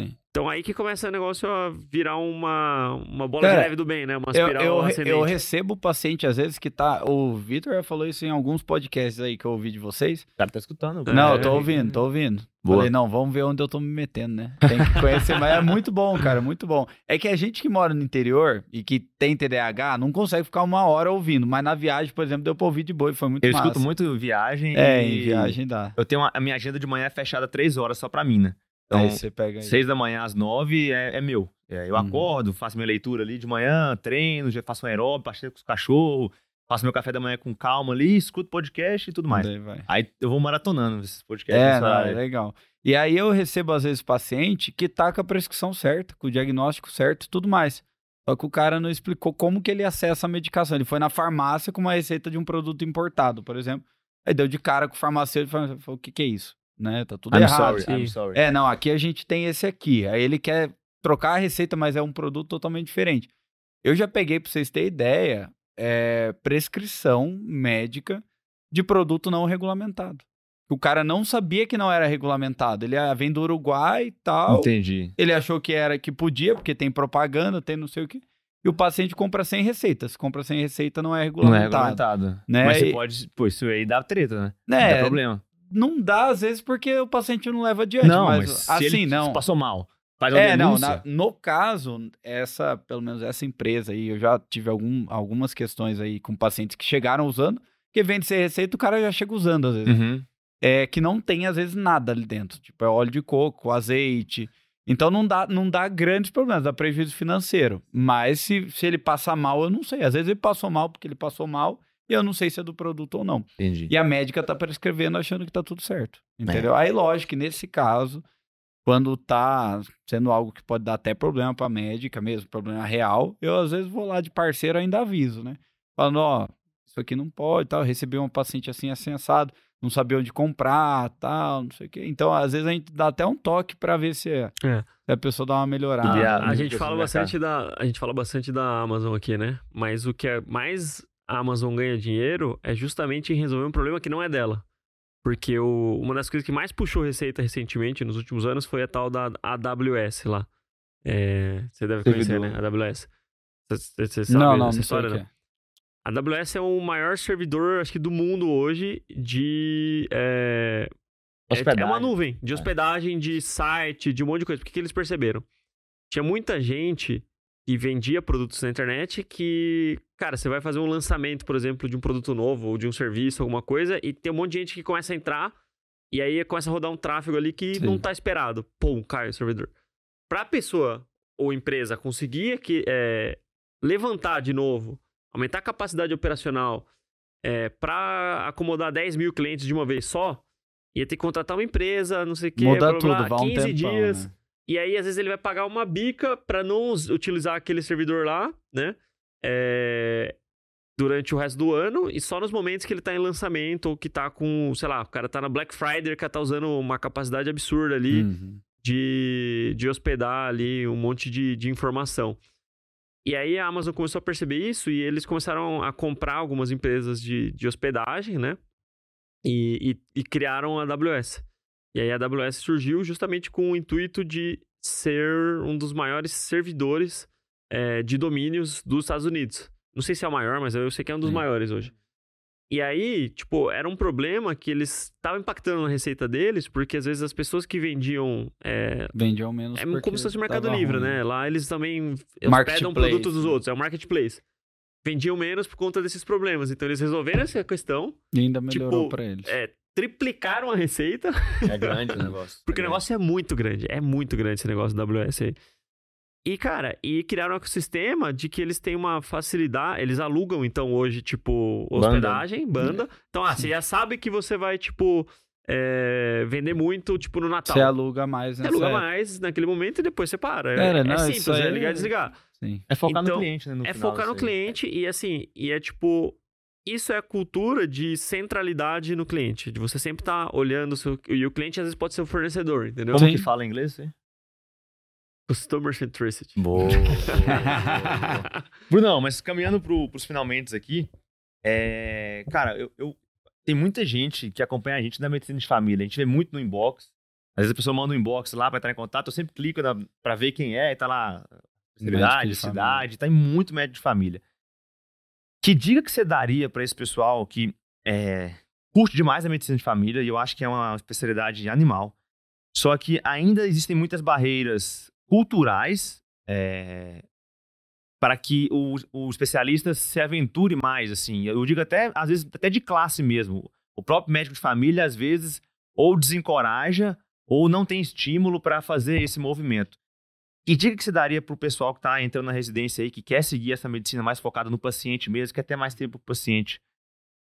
Sim. Então aí que começa o negócio a virar uma, uma bola Cara, de neve do bem, né? Uma Eu, espiral eu, ascendente. eu recebo paciente, às vezes, que tá. O Vitor já falou isso em alguns podcasts aí que eu ouvi de vocês. O cara tá escutando. É. Não, eu tô ouvindo, tô ouvindo. Boa. Falei, não, vamos ver onde eu tô me metendo, né? Tem que conhecer, mas é muito bom, cara, muito bom. É que a gente que mora no interior e que tem TDAH não consegue ficar uma hora ouvindo, mas na viagem, por exemplo, deu pra ouvir de boa e foi muito Eu massa. escuto muito viagem É, e... em viagem dá. Eu tenho uma- a minha agenda de manhã é fechada três horas só pra mim, né? Então, aí você pega aí. seis da manhã às nove é, é meu. É, eu Uhum. acordo, faço minha leitura ali de manhã, treino, já faço um aeróbico, passeio com os cachorros, faço meu café da manhã com calma ali, escuto podcast e tudo mais. Aí eu vou maratonando esses podcasts. É, não, é legal. E aí eu recebo, às vezes, paciente que tá com a prescrição certa, com o diagnóstico certo e tudo mais. Só que o cara não explicou como que ele acessa a medicação. Ele foi na farmácia com uma receita de um produto importado, por exemplo. Aí deu de cara com o farmacêutico e falou, o que que é isso? Né? Tá tudo I'm errado. sorry, I'm sim. sorry. É, não, aqui a gente tem esse aqui. Aí ele quer trocar a receita, mas é um produto totalmente diferente. Eu já peguei, pra vocês terem ideia, é, prescrição médica de produto não regulamentado. O cara não sabia que não era regulamentado. Ele ah, vem do Uruguai e tal. Entendi. Ele achou que era que podia, porque tem propaganda, tem não sei o quê. E o paciente compra sem receita. Se compra sem receita, não é Não é regulamentado. regulamentado. Né? Mas você E- pode. Pô, isso aí dá treta, né? Né? Dá problema. Não dá, às vezes, porque o paciente não leva adiante. não, mas, mas, se assim, ele não. passou mal. Faz uma É, não, denúncia. na- no caso, essa, pelo menos essa empresa aí, eu já tive algum, algumas questões aí com pacientes que chegaram usando, que vende sem receita, o cara já chega usando às vezes. Uhum. É que não tem, às vezes, nada ali dentro. Tipo, é óleo de coco, azeite. Então não dá, não dá grandes problemas, dá prejuízo financeiro. Mas se, se ele passar mal, eu não sei. Às vezes ele passou mal porque ele passou mal, e eu não sei se é do produto ou não. Entendi. E a médica tá prescrevendo achando que tá tudo certo. Entendeu? Aí, lógico que nesse caso, quando tá sendo algo que pode dar até problema pra médica mesmo, problema real, eu às vezes vou lá de parceiro e ainda aviso, né? Falando, ó, isso aqui não pode, tal, recebi uma paciente assim, assim, assado, não sabia onde comprar, tal, não sei o quê. Então, às vezes a gente dá até um toque pra ver se, É. se a pessoa dá uma melhorada. A- A muito gente fala bastante da a gente fala bastante da Amazon aqui, né? Mas o que é mais a Amazon ganha dinheiro é justamente em resolver um problema que não é dela. Porque o- uma das coisas que mais puxou receita recentemente, nos últimos anos, foi a tal da AWS lá. É, você deve conhecer, né? AWS. Você sabe não, não, não essa história, o que né? é. A AWS é o maior servidor, acho que, do mundo hoje de. É, é- Hospedagem. é uma nuvem de hospedagem, de site, de um monte de coisa. Porque que eles perceberam? Tinha muita gente que vendia produtos na internet que, cara, você vai fazer um lançamento, por exemplo, de um produto novo ou de um serviço, alguma coisa, e tem um monte de gente que começa a entrar e aí começa a rodar um tráfego ali que Sim. não tá esperado. Pum, cai o servidor. Pra pessoa ou empresa conseguir que, é, levantar de novo, aumentar a capacidade operacional é, para acomodar 10 mil clientes de uma vez só, ia ter que contratar uma empresa, não sei o quê. Muda blá, blá, tudo, blá, 15 um tempão, dias. Né? E aí, às vezes, ele vai pagar uma bica para não utilizar aquele servidor lá, né? É... Durante o resto do ano e só nos momentos que ele tá em lançamento ou que tá com, sei lá, o cara tá na Black Friday, que tá usando uma capacidade absurda ali uhum. de, de hospedar ali um monte de, de informação. E aí a Amazon começou a perceber isso e eles começaram a comprar algumas empresas de, de hospedagem, né? E, e, e criaram a AWS. E aí a AWS surgiu justamente com o intuito de ser um dos maiores servidores é, de domínios dos Estados Unidos. Não sei se é o maior, mas eu sei que é um dos Sim. maiores hoje. E aí, tipo, era um problema que eles estavam impactando na receita deles, porque às vezes as pessoas que vendiam. É, vendiam menos. É como se fosse o Mercado Livre, ruim. né? Lá eles também hospedam produtos dos outros, é o marketplace. Vendiam menos por conta desses problemas. Então eles resolveram essa questão. E ainda melhorou tipo, pra eles. É, triplicaram a receita. É grande o negócio. Porque é o negócio é muito grande. É muito grande esse negócio do AWS aí. E, cara, e criaram um ecossistema de que eles têm uma facilidade. Eles alugam, então, hoje, tipo, hospedagem, banda. banda. Então, ah, você já sabe que você vai, tipo, é, vender muito, tipo, no Natal. Você aluga mais, né? Você aluga mais naquele momento e depois você para. É, não, é simples, é ligar e desligar. Sim. É focar então, no cliente, né? No é focar no cliente e, assim, e é tipo isso é a cultura de centralidade no cliente, de você sempre estar tá olhando o seu... E o cliente às vezes pode ser o fornecedor, entendeu? Como Sim. que fala em inglês? Hein? Customer centricity. Boa. Brunão, mas caminhando pro, pros finalmente aqui, é... cara, eu, eu, tem muita gente que acompanha a gente da medicina de família. A gente vê muito no inbox. Às vezes a pessoa manda um inbox lá para entrar em contato, eu sempre clico na, pra ver quem é, e tá lá, cidade, cidade, tá em muito médico de família. Que dica que você daria para esse pessoal que é, curte demais a medicina de família, e eu acho que é uma especialidade animal, só que ainda existem muitas barreiras culturais é, para que o, o especialista se aventure mais, assim. Eu digo até, às vezes, até de classe mesmo. O próprio médico de família, às vezes, ou desencoraja ou não tem estímulo para fazer esse movimento. Que dica que você daria para o pessoal que está entrando na residência aí, que quer seguir essa medicina mais focada no paciente mesmo, quer ter mais tempo para o paciente?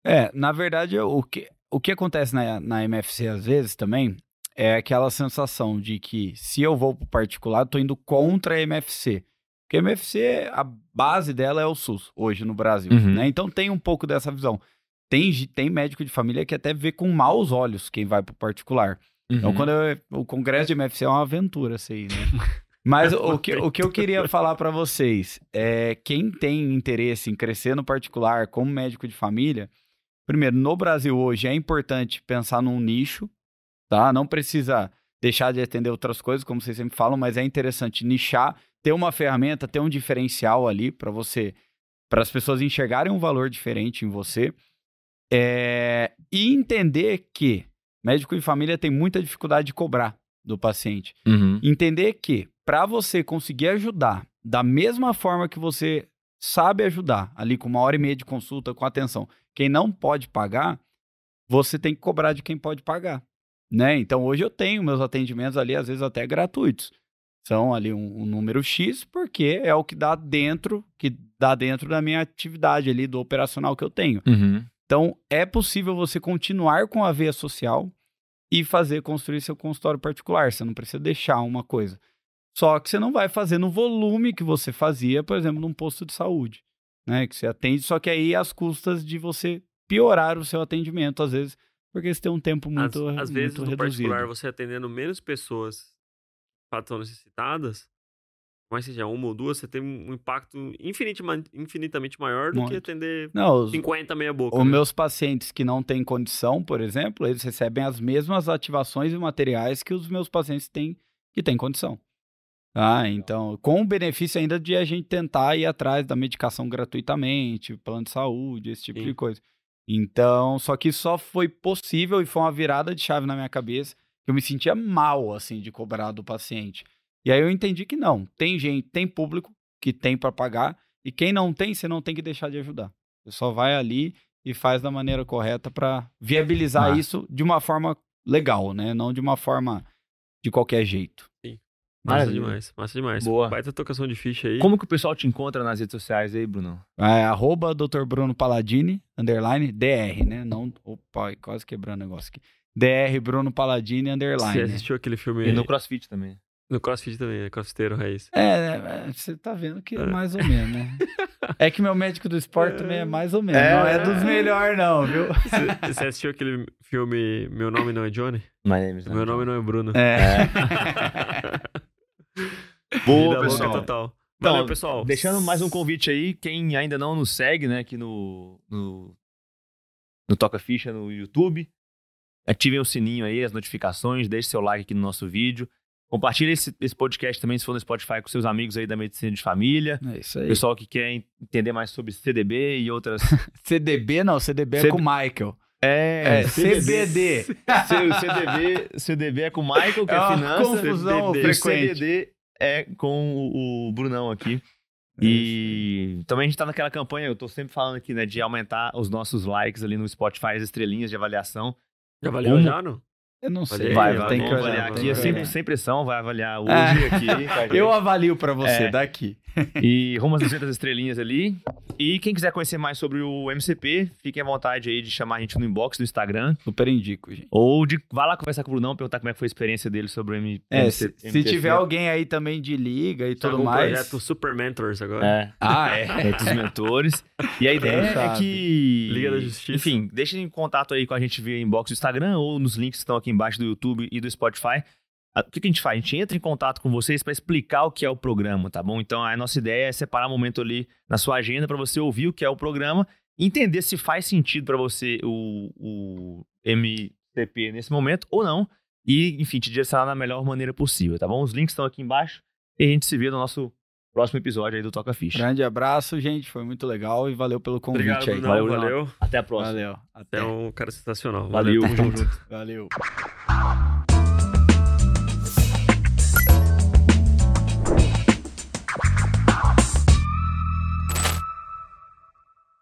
É, na verdade, o que, o que acontece na, na MFC às vezes também é aquela sensação de que se eu vou para o particular, estou indo contra a MFC. Porque a MFC, a base dela é o SUS, hoje no Brasil. Uhum. Né? Então tem um pouco dessa visão. Tem, tem médico de família que até vê com maus olhos quem vai para o particular. Então, uhum. Então, quando eu, o congresso de MFC é uma aventura, assim, né? Mas o que, o que eu queria falar para vocês é quem tem interesse em crescer no particular como médico de família, primeiro, no Brasil hoje é importante pensar num nicho, tá? Não precisa deixar de atender outras coisas, como vocês sempre falam, mas é interessante nichar, ter uma ferramenta, ter um diferencial ali para você, para as pessoas enxergarem um valor diferente em você. É, e entender que médico de família tem muita dificuldade de cobrar do paciente. Uhum. Entender que para você conseguir ajudar da mesma forma que você sabe ajudar, ali com uma hora e meia de consulta, com atenção, quem não pode pagar, você tem que cobrar de quem pode pagar. Né? Então hoje eu tenho meus atendimentos ali, às vezes até gratuitos. São ali um, um, número X, porque é o que dá dentro, que dá dentro da minha atividade ali, do operacional que eu tenho. Uhum. Então, é possível você continuar com a veia social e fazer construir seu consultório particular. Você não precisa deixar uma coisa. Só que você não vai fazer no volume que você fazia, por exemplo, num posto de saúde, né? Que você atende, só que aí as custas de você piorar o seu atendimento, às vezes, porque você tem um tempo muito, às, às vezes, no reduzido. particular, você atendendo menos pessoas que estão necessitadas, mas seja uma ou duas, você tem um impacto infinitamente maior do Muito. que atender não, os, 50 meia boca. Os né? meus pacientes que não têm condição, por exemplo, eles recebem as mesmas ativações e materiais que os meus pacientes têm que têm condição. Ah, então, com o benefício ainda de a gente tentar ir atrás da medicação gratuitamente, plano de saúde, esse tipo Sim. de coisa. Então, só que só foi possível e foi uma virada de chave na minha cabeça, que eu me sentia mal, assim, de cobrar do paciente. E aí eu entendi que não, tem gente, tem público que tem para pagar. E quem não tem, você não tem que deixar de ajudar. Você só vai ali e faz da maneira correta para viabilizar ah. isso de uma forma legal, né? Não de uma forma de qualquer jeito. Massa demais, massa demais. Boa. Baita tocação de ficha aí. Como que o pessoal te encontra nas redes sociais aí, Bruno? É, arroba Dr. Bruno Paladini, underline, DR, né? Não, opa, quase quebrando o negócio aqui. DR Bruno Paladini, underline. Você assistiu aquele filme... E no CrossFit também. No CrossFit também, é crossfiteiro raiz. É, é, você tá vendo que é, é mais ou menos, né? é que meu médico do esporte também é mais ou menos. É, não é dos melhores, não, viu? Você assistiu aquele filme Meu Nome Não é Johnny? My name is Meu nome não é Bruno. É. é. Boa, pessoal. Total. Valeu, então, pessoal. Deixando mais um convite aí, quem ainda não nos segue, né, aqui no, no, no Toca Ficha no YouTube, ativem o sininho aí, as notificações, deixe seu like aqui no nosso vídeo. Compartilhe esse, esse, podcast também, se for no Spotify, com seus amigos aí da medicina de família. É isso aí. Pessoal que quer entender mais sobre CDB e outras. CDB não, CDB é com o Michael. É, é CBD. CDB, CDB é com o Michael, que é, é finança. Confusão CDB, frequente. CDD é com o, o Brunão aqui. E também a gente tá naquela campanha, eu tô sempre falando aqui, né, de aumentar os nossos likes ali no Spotify, as estrelinhas de avaliação. Já avaliou já, não? Eu não sei. Vai, vai, tem que avaliar aqui, sem, sem pressão, vai avaliar hoje é. aqui. Eu avalio para você, é. daqui. E rumo às 200 estrelinhas ali. E quem quiser conhecer mais sobre o MCP, fiquem à vontade aí de chamar a gente no inbox do Instagram. Super indico, gente. Ou de vai lá conversar com o Brunão, perguntar como é que foi a experiência dele sobre o M é, se, se, tiver alguém aí também de liga e tudo mais. projeto Super Mentors agora. É. Ah, é. é dos mentores. E a ideia é que... Liga da Justiça. Enfim, deixem em contato aí com a gente via inbox do Instagram ou nos links que estão aqui embaixo do YouTube e do Spotify. O que a gente faz? A gente entra em contato com vocês para explicar o que é o programa, tá bom? Então a nossa ideia é separar um momento ali na sua agenda para você ouvir o que é o programa entender se faz sentido para você o, o MCP nesse momento ou não. E, enfim, te direcionar da melhor maneira possível, tá bom? Os links estão aqui embaixo e a gente se vê no nosso próximo episódio aí do Toca Ficha. Grande abraço, gente. Foi muito legal e valeu pelo convite Obrigado, aí. Valeu, valeu. Até a próxima. Valeu. Até, um cara sensacional. Valeu, valeu. junto. Valeu.